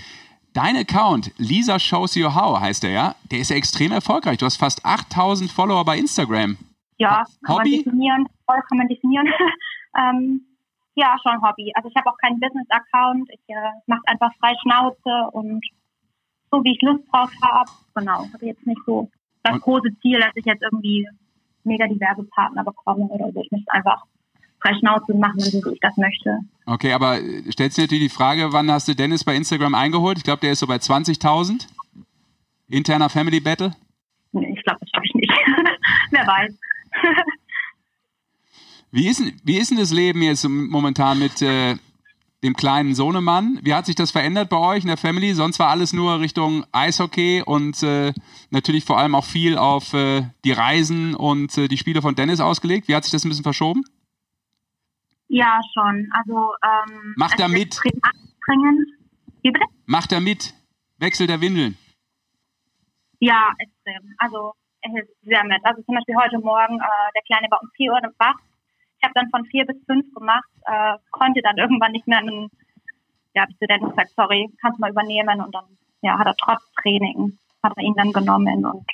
dein Account, Lisa Shows You How heißt er ja, der ist ja extrem erfolgreich. Du hast fast 8000 Follower bei Instagram. Ja, kann Hobby? man definieren, voll kann man definieren. [laughs] ähm, ja, schon Hobby. Also ich habe auch keinen Business-Account. Ich äh, mache einfach frei Schnauze und so, wie ich Lust drauf habe. Genau, habe jetzt nicht so das Und- große Ziel, dass ich jetzt irgendwie mega diverse Partner bekomme oder so. Ich möchte einfach frei Schnauze machen, so wie ich das möchte. Okay, aber äh, stellst du natürlich die Frage, wann hast du Dennis bei Instagram eingeholt? Ich glaube, der ist so bei 20.000. Interner Family Battle? Nee, ich glaube, das schaffe ich nicht. [laughs] Wer weiß. [laughs] Wie ist, denn- wie ist denn das Leben jetzt momentan mit äh, dem kleinen Sohnemann? Wie hat sich das verändert bei euch in der Family? Sonst war alles nur Richtung Eishockey und äh, natürlich vor allem auch viel auf äh, die Reisen und äh, die Spiele von Dennis ausgelegt. Wie hat sich das ein bisschen verschoben? Ja, schon. Also, ähm, Macht er ist mit? Wie bitte? Macht er mit? Wechsel der Windeln? Ja, extrem. Also, er hilft sehr mit. Also, zum Beispiel heute Morgen, äh, der Kleine war um 4 Uhr wach. Ich habe dann von 4 bis 5 gemacht, äh, konnte dann irgendwann nicht mehr. Dann, ja, habe ich zu Dennis gesagt, sorry, kannst du mal übernehmen. Und dann, ja, hat er trotz Training, hat er ihn dann genommen und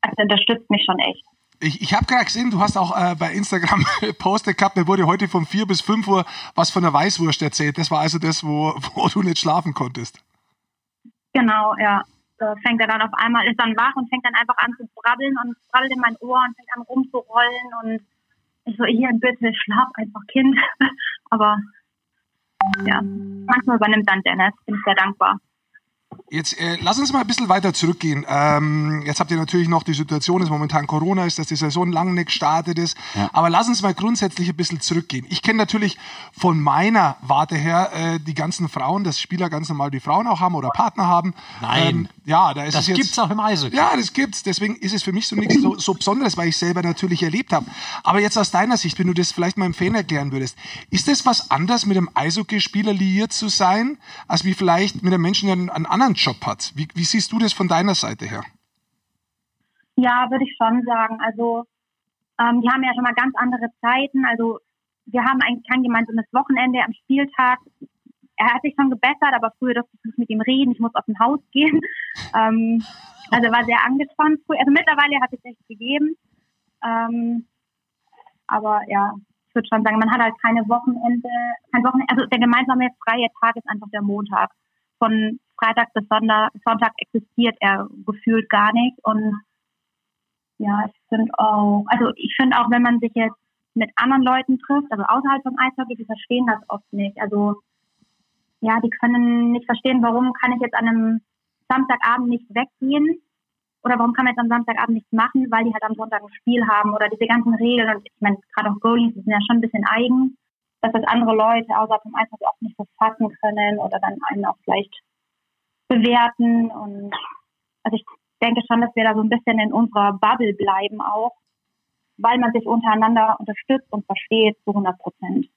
also, er unterstützt mich schon echt. Ich, ich habe gerade gesehen, du hast auch äh, bei Instagram [laughs] gepostet gehabt, mir wurde heute von 4 bis 5 Uhr was von der Weißwurst erzählt. Das war also das, wo, [laughs] wo du nicht schlafen konntest. Genau, ja. Da fängt er dann auf einmal, ist dann wach und fängt dann einfach an zu brabbeln und brabbelt in mein Ohr und fängt an rumzurollen und ich so, hier, bitte, schlaf einfach, Kind. [laughs] Aber ja, manchmal übernimmt dann Dennis, bin ich sehr dankbar. Jetzt äh, lass uns mal ein bisschen weiter zurückgehen. Ähm, jetzt habt ihr natürlich noch die Situation, dass momentan Corona ist, dass die Saison lang nicht gestartet ist. Ja. Aber lass uns mal grundsätzlich ein bisschen zurückgehen. Ich kenne natürlich von meiner Warte her äh, die ganzen Frauen, dass Spieler ganz normal die Frauen auch haben oder Partner haben. Nein. Ähm, ja, da ist Das es jetzt. gibt's auch im Eishockey. Ja, das gibt's. Deswegen ist es für mich so nichts so, so Besonderes, weil ich selber natürlich erlebt habe. Aber jetzt aus deiner Sicht, wenn du das vielleicht meinem Fan erklären würdest, ist das was anderes, mit einem Eishockeyspieler liiert zu sein, als wie vielleicht mit einem Menschen, der einen, einen anderen Job hat? Wie, wie siehst du das von deiner Seite her? Ja, würde ich schon sagen. Also, ähm, die haben ja schon mal ganz andere Zeiten. Also, wir haben eigentlich kein gemeinsames Wochenende am Spieltag. Er hat sich schon gebessert, aber früher durfte ich nicht mit ihm reden. Ich muss aus dem Haus gehen. [laughs] Ähm, also, war sehr angespannt. Also, mittlerweile hat es echt gegeben. Ähm, aber ja, ich würde schon sagen, man hat halt keine Wochenende, kein Wochenende. Also, der gemeinsame freie Tag ist einfach der Montag. Von Freitag bis Sonntag, Sonntag existiert er gefühlt gar nicht. Und ja, ich finde auch, also ich finde auch, wenn man sich jetzt mit anderen Leuten trifft, also außerhalb vom Eishockey, die verstehen das oft nicht. Also ja, die können nicht verstehen, warum kann ich jetzt an einem Samstagabend nicht weggehen oder warum kann man jetzt am Samstagabend nichts machen, weil die halt am Sonntag ein Spiel haben oder diese ganzen Regeln und ich meine, gerade auch Goalies die sind ja schon ein bisschen eigen, dass das andere Leute außerhalb vom Eishockey auch nicht so fassen können oder dann einen auch vielleicht bewerten und also ich denke schon, dass wir da so ein bisschen in unserer Bubble bleiben auch, weil man sich untereinander unterstützt und versteht zu 100 Prozent.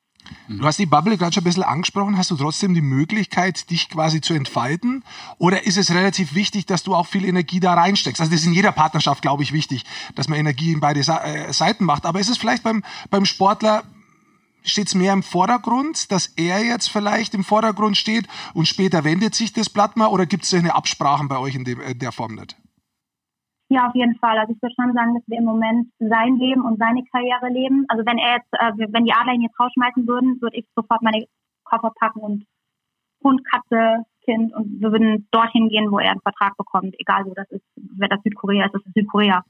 Du hast die Bubble gerade schon ein bisschen angesprochen. Hast du trotzdem die Möglichkeit, dich quasi zu entfalten? Oder ist es relativ wichtig, dass du auch viel Energie da reinsteckst? Also das ist in jeder Partnerschaft, glaube ich, wichtig, dass man Energie in beide äh, Seiten macht. Aber ist es vielleicht beim, beim Sportler, steht es mehr im Vordergrund, dass er jetzt vielleicht im Vordergrund steht und später wendet sich das Blatt mal? Oder gibt es eine Absprachen bei euch in, dem, in der Form nicht? Ja, auf jeden Fall. Also ich würde schon sagen, dass wir im Moment sein Leben und seine Karriere leben. Also wenn er jetzt, äh, wenn die Adler ihn jetzt rausschmeißen würden, würde ich sofort meine Koffer packen und Hund, Katze, Kind und wir würden dorthin gehen, wo er einen Vertrag bekommt, egal wo das ist. Wenn das Südkorea ist, das ist Südkorea.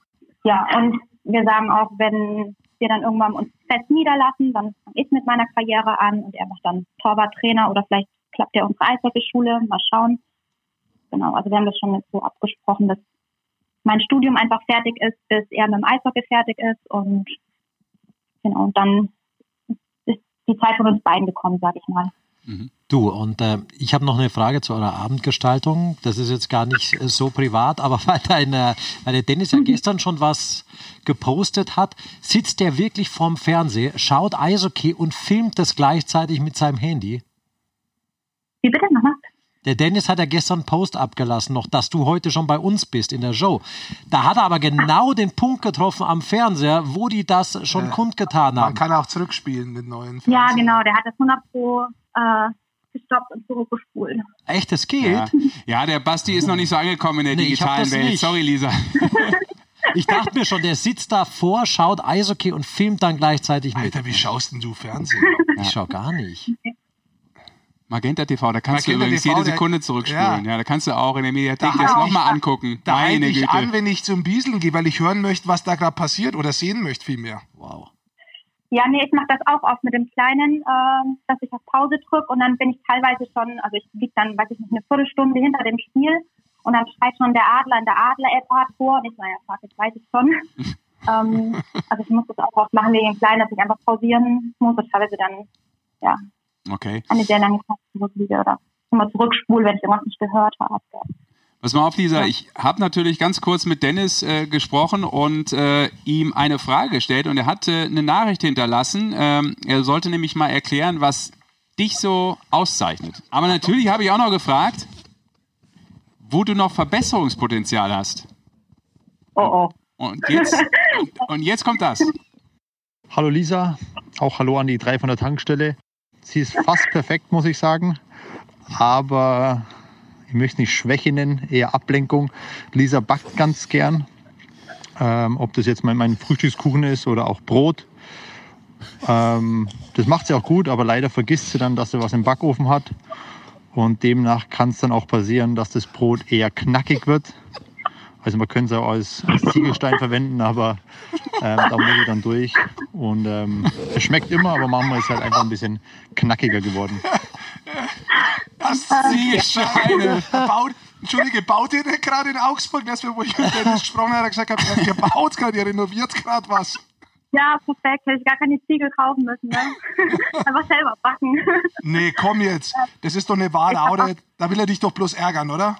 Ja, und wir sagen auch, wenn wir dann irgendwann uns fest niederlassen, dann fange ich mit meiner Karriere an und er macht dann Torwarttrainer oder vielleicht klappt er unsere Eishockeyschule, mal schauen. Genau, also wir haben das schon so abgesprochen, dass mein Studium einfach fertig ist, bis er mit dem Eishockey fertig ist und genau, und dann ist die Zeit von uns beiden gekommen, sag ich mal. Du, und äh, ich habe noch eine Frage zu eurer Abendgestaltung. Das ist jetzt gar nicht äh, so privat, aber [laughs] weil, dein, äh, weil der Dennis ja gestern schon was gepostet hat, sitzt der wirklich vorm Fernseher, schaut Eishockey und filmt das gleichzeitig mit seinem Handy. Wie bitte nochmal? Der Dennis hat ja gestern einen Post abgelassen, noch, dass du heute schon bei uns bist in der Show. Da hat er aber genau den Punkt getroffen am Fernseher, wo die das schon kundgetan Man haben. kann auch zurückspielen mit neuen Ja, Fernsehen. genau, der hat das 100 Pro äh, gestoppt und zurückgespult. Echt, das geht? Ja. ja, der Basti ist noch nicht so angekommen in der Nee, digitalen Welt. nicht. Sorry, Lisa. [laughs] Ich dachte mir schon, der sitzt davor, schaut Eishockey und filmt dann gleichzeitig mit. Alter, wie schaust denn du Fernsehen? Ich schau gar nicht. Magenta TV, da kannst Magenta du übrigens TV, jede Sekunde zurückspulen. Ja. Ja. da kannst du auch in der Mediathek Da das halte nochmal angucken. Da halte Meine ich Güte. an, wenn ich zum Bieseln gehe, weil ich hören möchte, was da gerade passiert oder sehen möchte vielmehr. Wow. Ja, nee, ich mache das auch oft mit dem Kleinen, äh, dass ich auf Pause drücke und dann bin ich teilweise schon, also ich liege dann, weiß ich nicht, eine Viertelstunde hinter dem Spiel und dann schreit schon der Adler in der Adler-App vor und ich so, ja, fuck, jetzt weiß ich schon. [laughs] ähm, also ich muss das auch oft machen wegen dem Kleinen, dass ich einfach pausieren muss und teilweise dann, ja, Okay. eine sehr lange Zeit zurückliege oder immer zurückspule, wenn ich irgendwas nicht gehört habe. Ja. Pass mal auf, Lisa. Ich habe natürlich ganz kurz mit Dennis äh, gesprochen und äh, ihm eine Frage gestellt und er hat äh, eine Nachricht hinterlassen. Ähm, er sollte nämlich mal erklären, was dich so auszeichnet. Aber natürlich habe ich auch noch gefragt, wo du noch Verbesserungspotenzial hast. Oh oh. Und jetzt, und jetzt kommt das. Hallo Lisa, auch hallo an die drei von der Tankstelle. Sie ist fast perfekt, muss ich sagen. Aber ich möchte nicht Schwäche nennen, eher Ablenkung. Lisa backt ganz gern. Ähm, ob das jetzt mein, mein Frühstückskuchen ist oder auch Brot. Ähm, das macht sie auch gut, aber leider vergisst sie dann, dass sie was im Backofen hat. Und demnach kann es dann auch passieren, dass das Brot eher knackig wird. Also man könnte es auch als, als Ziegelstein verwenden, aber ähm, da muss ich dann durch. Und ähm, es schmeckt immer, aber manchmal ist es halt einfach ein bisschen knackiger geworden. Das Ziegelsteine. baut, Entschuldige, baut ihr denn gerade in Augsburg? Das, wo ich mit Dennis gesprochen habe, hat gesagt, hat, ihr baut gerade, ihr renoviert gerade was. Ja, perfekt. Hätte ich gar keine Ziegel kaufen müssen. Ne? [laughs] Einfach selber backen. Nee, komm jetzt. Das ist doch eine wahre Aude. Da will er dich doch bloß ärgern, oder?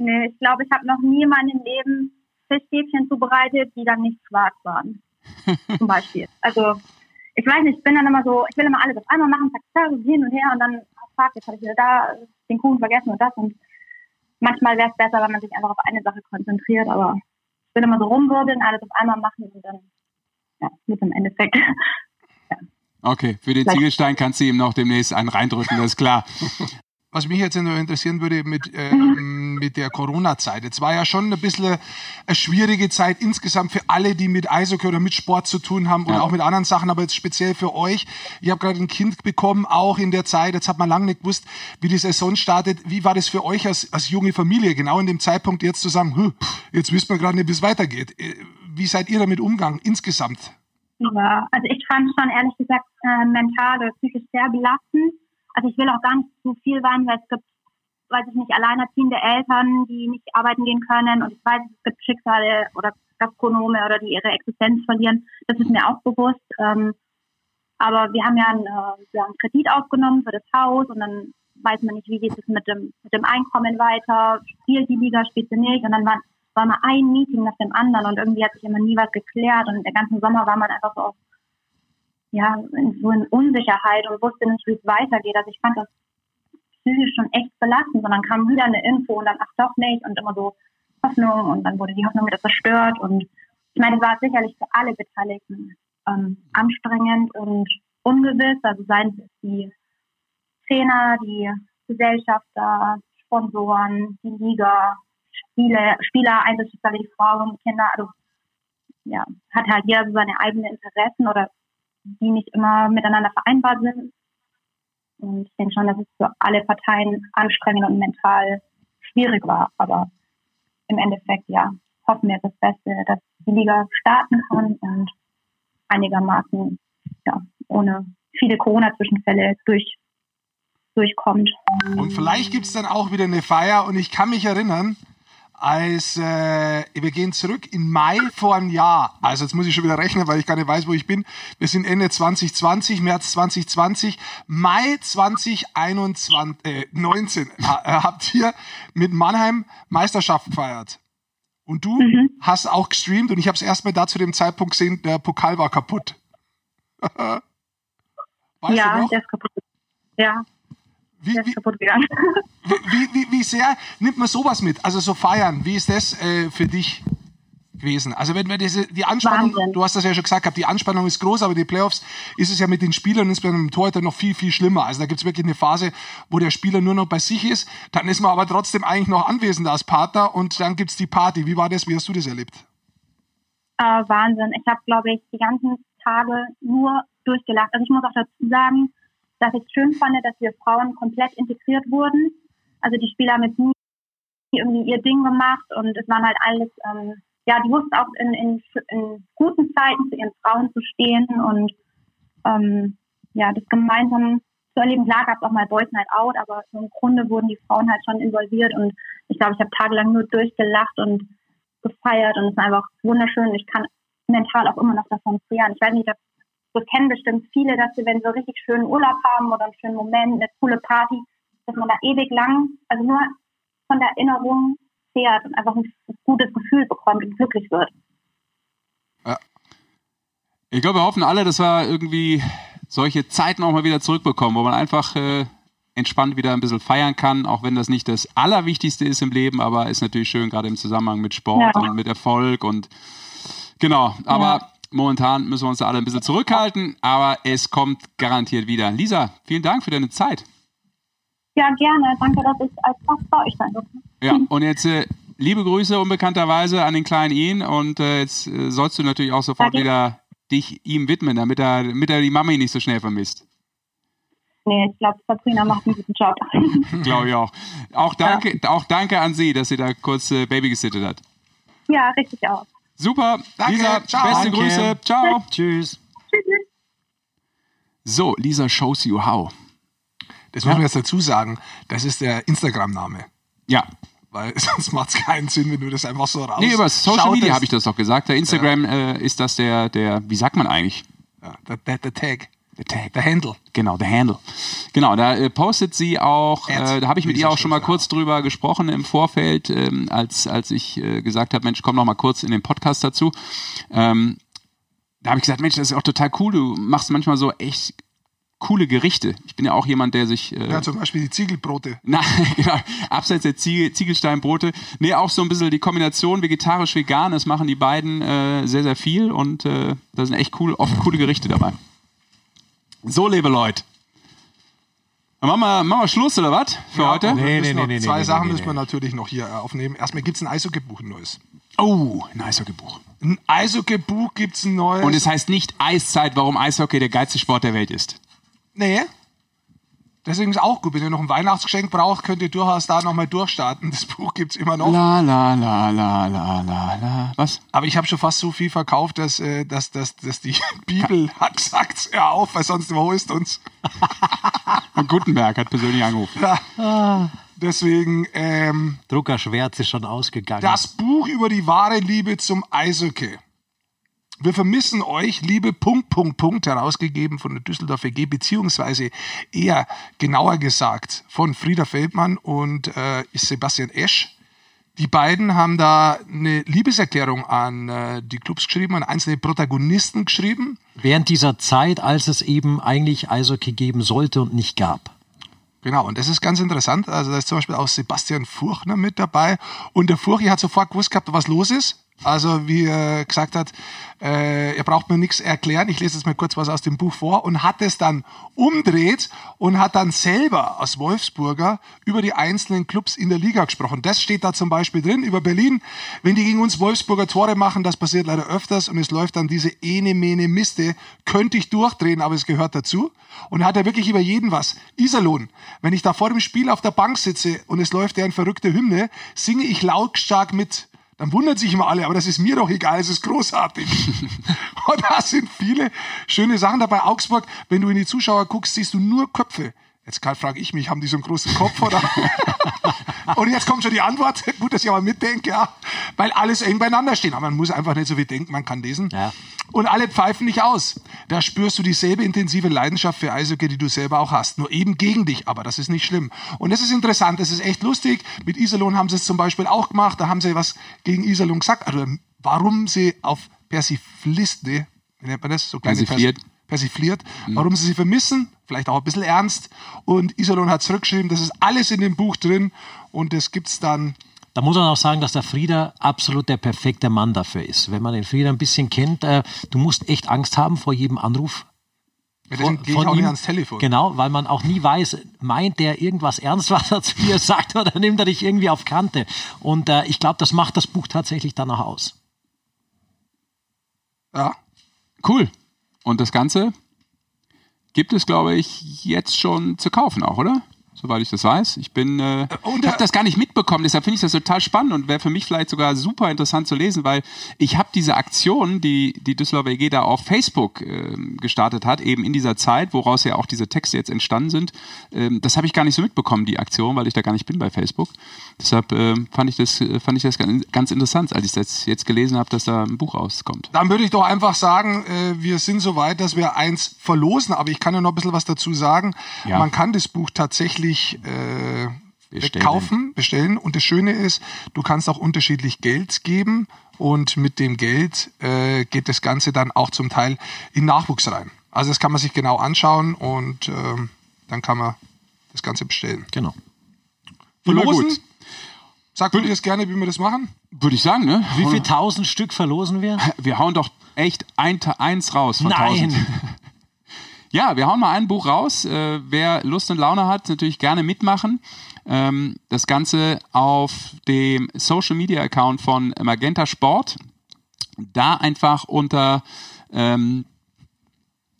Nee, ich glaube, ich habe noch nie in meinem Leben Fischstäbchen zubereitet, die dann nicht schwarz waren. [laughs] Zum Beispiel. Also, ich weiß nicht, ich bin dann immer so, ich will immer alles auf einmal machen, zack, zack, hin und her und dann, fuck, jetzt habe ich wieder da den Kuchen vergessen und das und manchmal wäre es besser, wenn man sich einfach auf eine Sache konzentriert, aber ich will immer so rumwirbeln, alles auf einmal machen und dann, ja, mit dem Endeffekt. [laughs] Okay, für den Ziegelstein kannst du ihm noch demnächst einen reindrücken, das ist klar. [laughs] Was mich jetzt nur interessieren würde mit, ähm, mit der Corona-Zeit. Jetzt war ja schon ein bisschen eine schwierige Zeit insgesamt für alle, die mit Eishockey oder mit Sport zu tun haben oder Ja. auch mit anderen Sachen, aber jetzt speziell für euch. Ich habe gerade ein Kind bekommen, auch in der Zeit. Jetzt hat man lange nicht gewusst, wie die Saison startet. Wie war das für euch als, als junge Familie, genau in dem Zeitpunkt jetzt zu sagen, "Hm, jetzt wissen wir gerade nicht, wie es weitergeht. Äh, Wie seid ihr damit umgegangen insgesamt? Ja, also ich fand schon ehrlich gesagt äh, mental oder psychisch sehr belastend. Also ich will auch gar nicht zu viel weinen, weil es gibt, weiß ich nicht, alleinerziehende Eltern, die nicht arbeiten gehen können und ich weiß, es gibt Schicksale oder Gastronome oder die ihre Existenz verlieren. Das ist mir auch bewusst. Ähm, aber wir haben ja einen, äh, wir haben einen Kredit aufgenommen für das Haus und dann weiß man nicht, wie geht es mit dem, mit dem Einkommen weiter, spielt die Liga, spielt sie nicht und dann war, war mal ein Meeting nach dem anderen und irgendwie hat sich immer nie was geklärt und der ganzen Sommer war man einfach so auf ja, so in Unsicherheit und wusste nicht, wie es weitergeht. Also ich fand das psychisch schon echt belastend. Dann kam wieder eine Info und dann, ach doch nicht, und immer so Hoffnung und dann wurde die Hoffnung wieder zerstört. Und ich meine, es war sicherlich für alle Beteiligten ähm, anstrengend und ungewiss. Also seien es die Trainer, die Gesellschafter, Sponsoren, die Liga, Spiele, Spieler, Einzelschicksale, die Frauen, Kinder, also ja, hat halt jeder so seine eigenen Interessen oder die nicht immer miteinander vereinbar sind. Und ich denke schon, dass es für alle Parteien anstrengend und mental schwierig war. Aber im Endeffekt, ja, hoffen wir das Beste, dass die Liga starten kann und einigermaßen, ja, ohne viele Corona-Zwischenfälle durch, durchkommt. Und vielleicht gibt's dann auch wieder eine Feier. Und ich kann mich erinnern, als äh, wir gehen zurück in Mai vor einem Jahr. Also jetzt muss ich schon wieder rechnen, weil ich gar nicht weiß, wo ich bin. Wir sind Ende 2020, März 2020, Mai 2021, äh, 19 ha, äh, habt ihr mit Mannheim Meisterschaft gefeiert. Und du hast auch gestreamt und ich habe es erstmal da zu dem Zeitpunkt gesehen, der Pokal war kaputt. [laughs] weißt ja, du noch? der ist kaputt. Ja, Wie, wie, wie, wie, sehr nimmt man sowas mit? Also so feiern, wie ist das äh, für dich gewesen? Also wenn wir diese, die Anspannung, Wahnsinn. du hast das ja schon gesagt, gehabt, die Anspannung ist groß, aber die Playoffs ist es ja mit den Spielern, insbesondere mit dem Torhüter, noch viel, viel schlimmer. Also da gibt es wirklich eine Phase, wo der Spieler nur noch bei sich ist, dann ist man aber trotzdem eigentlich noch anwesend als Partner und dann gibt's die Party. Wie war das? Wie hast du das erlebt? Äh, Wahnsinn. Ich habe, glaube ich, die ganzen Tage nur durchgelacht. Also ich muss auch dazu sagen, dass ich es schön fand, dass wir Frauen komplett integriert wurden. Also die Spieler haben jetzt nie irgendwie ihr Ding gemacht und es waren halt alles ähm, ja, die wusste auch in, in, in guten Zeiten zu ihren Frauen zu stehen und ähm, ja, das gemeinsam zu erleben. Klar gab es auch mal Boys Night Out, aber im Grunde wurden die Frauen halt schon involviert und ich glaube, ich habe tagelang nur durchgelacht und gefeiert und es ist einfach wunderschön. Ich kann mental auch immer noch davon zehren. Ich weiß nicht, das kennen bestimmt viele, dass sie, wenn sie so richtig schönen Urlaub haben oder einen schönen Moment, eine coole Party, dass man da ewig lang, also nur von der Erinnerung zehrt und einfach ein gutes Gefühl bekommt und glücklich wird. Ja. Ich glaube, wir hoffen alle, dass wir irgendwie solche Zeiten auch mal wieder zurückbekommen, wo man einfach äh, entspannt wieder ein bisschen feiern kann, auch wenn das nicht das Allerwichtigste ist im Leben, aber ist natürlich schön, gerade im Zusammenhang mit Sport ja. und mit Erfolg und genau, aber ja. Momentan müssen wir uns da alle ein bisschen zurückhalten, aber es kommt garantiert wieder. Lisa, vielen Dank für deine Zeit. Ja, gerne. Danke, dass ich als Gast bei euch sein durfte. Ja, und jetzt äh, liebe Grüße unbekannterweise an den kleinen Ian und äh, jetzt äh, sollst du natürlich auch sofort Danke. wieder dich ihm widmen, damit er, damit er die Mami nicht so schnell vermisst. Nee, ich glaube, Sabrina macht einen guten Job. [laughs] glaube ich auch. Auch danke, ja. auch danke an sie, dass sie da kurz äh, Baby gesittet hat. Ja, richtig auch. Super. Danke. Lisa, Ciao. beste danke. Grüße. Ciao. Tschüss. So, Lisa shows you how. Das muss man jetzt dazu sagen. Das ist der Instagram-Name. Ja. Weil [laughs] sonst macht es keinen Sinn, wenn du das einfach so raus. Nee, über Social Media habe ich das doch gesagt. Der Instagram äh, ist das der, der, wie sagt man eigentlich? Ja, der, der, der Tag. Der. Der Handle. Genau, der Handle. Genau, da äh, postet sie auch, äh, da habe ich mit ihr auch schon mal kurz drüber gesprochen im Vorfeld, ähm, als, als ich äh, gesagt habe, Mensch, komm noch mal kurz in den Podcast dazu. Ähm, da habe ich gesagt, Mensch, das ist auch total cool. Du machst manchmal so echt coole Gerichte. Ich bin ja auch jemand, der sich. Äh, ja, zum Beispiel die Ziegelbrote. [laughs] Nein, genau. Abseits der Ziegel, Ziegelsteinbrote. Nee, auch so ein bisschen die Kombination vegetarisch-vegan. Das machen die beiden äh, sehr, sehr viel und äh, da sind echt cool, oft coole Gerichte dabei. So, liebe Leute. Machen wir, machen wir Schluss oder was für ja, heute? Nee, nee, nee, nee, zwei nee, Sachen nee, müssen wir natürlich noch hier äh, aufnehmen. Erstmal gibt es ein Eishockey-Buch, ein neues. Oh, ein Eishockey-Buch. Ein Eishockey-Buch gibt es ein neues. Und es heißt nicht Eiszeit, warum Eishockey der geilste Sport der Welt ist. Nee. Deswegen ist auch gut. Wenn ihr noch ein Weihnachtsgeschenk braucht, könnt ihr durchaus da nochmal durchstarten. Das Buch gibt es immer noch. La, la, la, la, la, la, la. Was? Aber ich habe schon fast so viel verkauft, dass, äh, dass, dass, dass die [laughs] Bibel hat gesagt, hör auf, weil sonst überholst uns. [laughs] Und Gutenberg hat persönlich angerufen. Ja. Deswegen. Ähm, Druckerschwert ist schon ausgegangen. Das Buch über die wahre Liebe zum Eishockey. Wir vermissen euch, liebe Punkt, Punkt, Punkt, herausgegeben von der Düsseldorfer G, beziehungsweise eher genauer gesagt von Frieda Feldmann und äh, Sebastian Esch. Die beiden haben da eine Liebeserklärung an äh, die Clubs geschrieben, an einzelne Protagonisten geschrieben. Während dieser Zeit, als es eben eigentlich Eishockey geben sollte und nicht gab. Genau, und das ist ganz interessant. Also da ist zum Beispiel auch Sebastian Furchner mit dabei. Und der Furchi hat sofort gewusst gehabt, was los ist. Also wie er gesagt hat, äh, er braucht mir nichts erklären. Ich lese jetzt mal kurz was aus dem Buch vor und hat es dann umdreht und hat dann selber als Wolfsburger über die einzelnen Clubs in der Liga gesprochen. Das steht da zum Beispiel drin über Berlin. Wenn die gegen uns Wolfsburger Tore machen, das passiert leider öfters und es läuft dann diese ene mene Miste, könnte ich durchdrehen, aber es gehört dazu. Und hat er wirklich über jeden was. Iserlohn, wenn ich da vor dem Spiel auf der Bank sitze und es läuft ein verrückte Hymne, singe ich lautstark mit dann wundern sich immer alle, aber das ist mir doch egal, es ist großartig. und [laughs] da sind viele schöne Sachen dabei. Augsburg, wenn du in die Zuschauer guckst, siehst du nur Köpfe. Jetzt frage ich mich, haben die so einen großen Kopf oder? [laughs] und jetzt kommt schon die Antwort. Gut, dass ich aber mitdenke, ja. Weil alles eng beieinander stehen. Aber man muss einfach nicht so viel denken, man kann lesen. Ja. Und alle pfeifen nicht aus. Da spürst du dieselbe intensive Leidenschaft für Eishockey, die du selber auch hast. Nur eben gegen dich. Aber das ist nicht schlimm. Und das ist interessant. Das ist echt lustig. Mit Iserlohn haben sie es zum Beispiel auch gemacht. Da haben sie was gegen Iserlohn gesagt. Also, warum sie auf Persifliste, wie nennt man das? So kleine Persifliert. Pers persifliert, mhm. warum sie sie vermissen, vielleicht auch ein bisschen ernst. Und Iserlohn hat zurückgeschrieben, das ist alles in dem Buch drin und das gibt es dann. Da muss man auch sagen, dass der Frieder absolut der perfekte Mann dafür ist. Wenn man den Frieder ein bisschen kennt, äh, du musst echt Angst haben vor jedem Anruf. Ja, deswegen gehe ich auch ihm. nicht ans Telefon. Genau, weil man auch nie weiß, meint der irgendwas ernst, was er zu dir [laughs] sagt, oder nimmt er dich irgendwie auf Kante. Und äh, ich glaube, das macht das Buch tatsächlich danach aus. Ja. Cool. Und das Ganze gibt es, glaube ich, jetzt schon zu kaufen auch, oder? Soweit ich das weiß. Ich bin, äh, und, ich habe äh, das gar nicht mitbekommen, deshalb finde ich das total spannend und wäre für mich vielleicht sogar super interessant zu lesen, weil ich habe diese Aktion, die die Düsseldorfer EG da auf Facebook ähm, gestartet hat, eben in dieser Zeit, woraus ja auch diese Texte jetzt entstanden sind, ähm, das habe ich gar nicht so mitbekommen, die Aktion, weil ich da gar nicht bin bei Facebook. Deshalb ähm, fand ich das, äh, fand ich das ganz, ganz interessant, als ich das jetzt gelesen habe, dass da ein Buch rauskommt. Dann würde ich doch einfach sagen, äh, wir sind so weit, dass wir eins verlosen, aber ich kann ja noch ein bisschen was dazu sagen. Ja. Man kann das Buch tatsächlich äh, Bestellen. kaufen, bestellen und das Schöne ist, du kannst auch unterschiedlich Geld geben und mit dem Geld äh, geht das Ganze dann auch zum Teil in Nachwuchs rein. Also das kann man sich genau anschauen und ähm, dann kann man das Ganze bestellen. Genau. Verlosen? gut. Sagt ihr das gerne, wie wir das machen? Würde ich sagen, ne? Wie viel tausend Stück verlosen wir? [laughs] Wir hauen doch echt ein, eins raus von Nein. 1000. [laughs] Ja, wir hauen mal ein Buch raus. Äh, wer Lust und Laune hat, natürlich gerne mitmachen. Ähm, das Ganze auf dem Social Media Account von Magenta Sport. Da einfach unter ähm,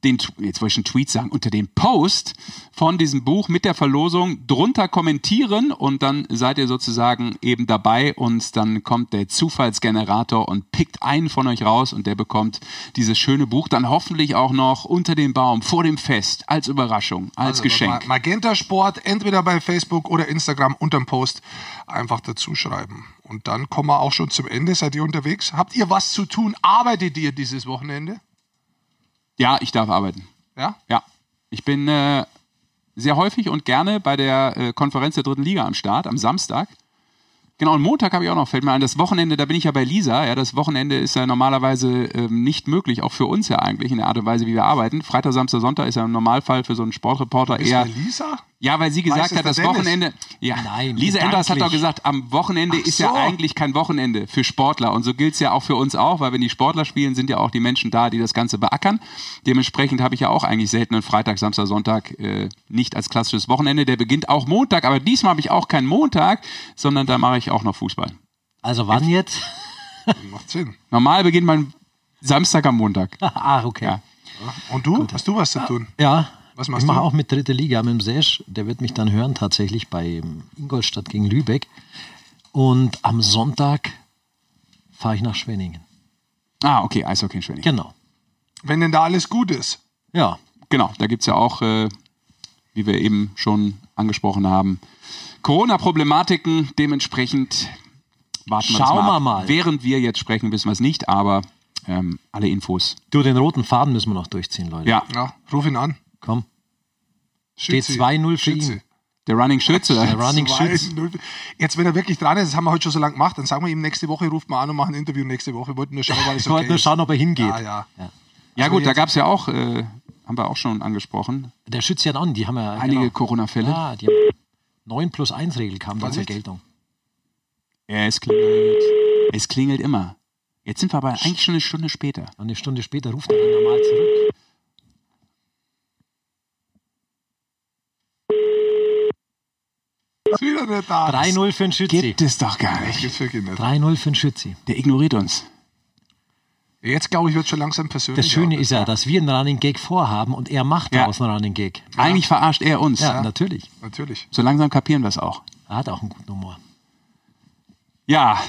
den, jetzt wollte ich einen Tweet sagen, unter dem Post von diesem Buch mit der Verlosung drunter kommentieren und dann seid ihr sozusagen eben dabei und dann kommt der Zufallsgenerator und pickt einen von euch raus und der bekommt dieses schöne Buch dann hoffentlich auch noch unter dem Baum, vor dem Fest, als Überraschung, als Also, Geschenk. Ma- Magenta Sport, entweder bei Facebook oder Instagram unterm Post einfach dazu schreiben. Und dann kommen wir auch schon zum Ende. Seid ihr unterwegs? Habt ihr was zu tun? Arbeitet ihr dieses Wochenende? Ja, ich darf arbeiten. Ja? Ja, ich bin äh, sehr häufig und gerne bei der äh, Konferenz der dritten Liga am Start, am Samstag. Genau, und Montag habe ich auch noch, fällt mir ein, das Wochenende, da bin ich ja bei Lisa. Ja, das Wochenende ist ja normalerweise ähm, nicht möglich, auch für uns ja eigentlich, in der Art und Weise, wie wir arbeiten. Freitag, Samstag, Sonntag ist ja im Normalfall für so einen Sportreporter Bist eher. du Lisa? Ja, weil sie gesagt hat, das Dennis? Wochenende. Ja, Nein, Lisa Enders hat doch gesagt, am Wochenende Ach ist ja so. eigentlich kein Wochenende für Sportler. Und so gilt es ja auch für uns auch, weil wenn die Sportler spielen, sind ja auch die Menschen da, die das Ganze beackern. Dementsprechend habe ich ja auch eigentlich selten einen Freitag, Samstag, Sonntag äh, nicht als klassisches Wochenende. Der beginnt auch Montag, aber diesmal habe ich auch keinen Montag, sondern da mache ich auch noch Fußball. Also wann jetzt? [laughs] Macht Sinn. Normal beginnt mein Samstag am Montag. [laughs] ah, okay. Ja. Und du? Hast du was zu tun? Ja, Was machst ich mache du? auch mit dritte Liga mit dem Sesh. Der wird mich dann hören tatsächlich bei Ingolstadt gegen Lübeck. Und am Sonntag fahre ich nach Schwenningen. Ah, okay, Eishockey in Schwenningen. Genau. Wenn denn da alles gut ist. Ja, Genau, da gibt es ja auch, äh, wie wir eben schon angesprochen haben, Corona-Problematiken. Dementsprechend warten wir Schauen mal, wir ab. mal. Während wir jetzt sprechen, wissen wir es nicht, aber ähm, alle Infos. du, den roten Faden müssen wir noch durchziehen, Leute. Ja, Ja, ruf ihn an. Komm. Steht Schützi. 2-0 für ihn. Schützi. der Running Schütze. Der Running Schütz. 2-0. Jetzt, wenn er wirklich dran ist, das haben wir heute schon so lange gemacht, dann sagen wir ihm nächste Woche, ruft mal an und machen ein Interview nächste Woche. Wir wollten nur schauen, weil es [laughs] okay nur ist. schauen, ob er hingeht. Ja, ja. Ja gut, da gab es ja auch, äh, haben wir auch schon angesprochen, Der Schütze hat an, die haben ja einige genau. Corona-Fälle. Ja, die haben 9 plus 1 Regel kam dann zur? Geltung. Ja, es klingelt. Es klingelt immer. Jetzt sind wir aber eigentlich schon eine Stunde später. Und eine Stunde später ruft er dann normal zurück. Ist wieder nicht da. 3-0 für den Schützi. Gibt es doch gar nicht. gibt's wirklich nicht. 3-0 für den Schützi. Der ignoriert uns. Jetzt, glaube ich, wird schon langsam persönlich. Das Schöne ist ja, dass wir einen Running Gag vorhaben und er macht Ja. daraus einen Running Gag. Eigentlich verarscht er uns. Ja, natürlich. Natürlich. So langsam kapieren wir es auch. Er hat auch einen guten Humor. Ja,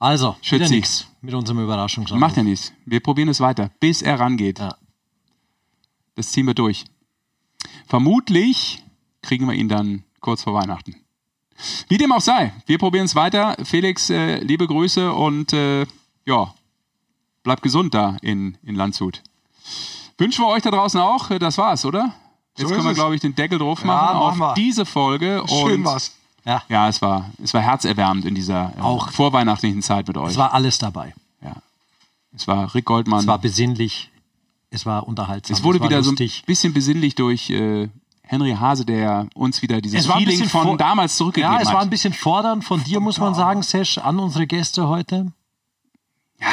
Also, Schützi. nichts mit unserem Überraschungsanruf. macht ja nichts. Wir probieren es weiter, bis er rangeht. Ja. Das ziehen wir durch. Vermutlich kriegen wir ihn dann kurz vor Weihnachten. Wie dem auch sei, wir probieren es weiter. Felix, äh, liebe Grüße und äh, ja, bleibt gesund da in, in Landshut. Wünschen wir euch da draußen auch. Das war's, oder? So Jetzt ist können wir, es. glaube ich, den Deckel drauf Ja, machen auf machen wir. diese Folge. Schön war's. Ja, es war, es war herzerwärmend in dieser äh, Auch. vorweihnachtlichen Zeit mit euch. Es war alles dabei. ja. es war Rick Goldmann. Es war besinnlich. Es war unterhaltsam. Es wurde war wieder so ein lustig. bisschen besinnlich durch äh, Henry Hase, der uns wieder dieses Es war ein Feeling bisschen von damals zurückgegeben Ja, es hat. war ein bisschen fordernd von dir, muss man sagen, Sesh, an unsere Gäste heute. ja,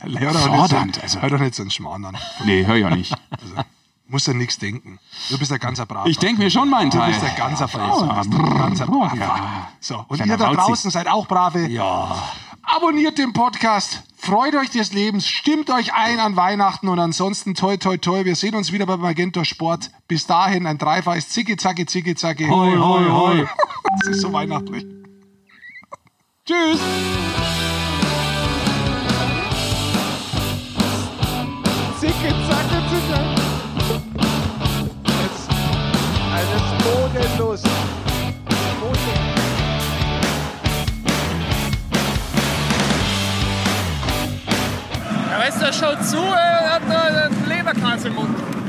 [laughs] Hör doch, Fordernd, nicht so, also. hör doch nicht so einen Schmarrn an. nee, hör ich auch nicht. Musst ja nichts denken. Du bist ein ganzer Braver. Ich denke mir schon meinen Du Teil. bist ein ganzer Braver. Du bist ein ganzer Braver. So, und Kleiner ihr da draußen seid auch brave. Ja. Abonniert den Podcast. Freut euch des Lebens. Stimmt euch ein an Weihnachten und ansonsten toi toi toi. Wir sehen uns wieder bei Magento Sport. Bis dahin ein dreifaches Zicki Zacki Zicki Zacki. Hoi, hoi, hoi. Das ist so weihnachtlich. Tschüss. Zicke, zacke, zicke. Jetzt eines bodenlos. Boden. Weißt du, schaut zu, er hat einen Leberkranz im Mund.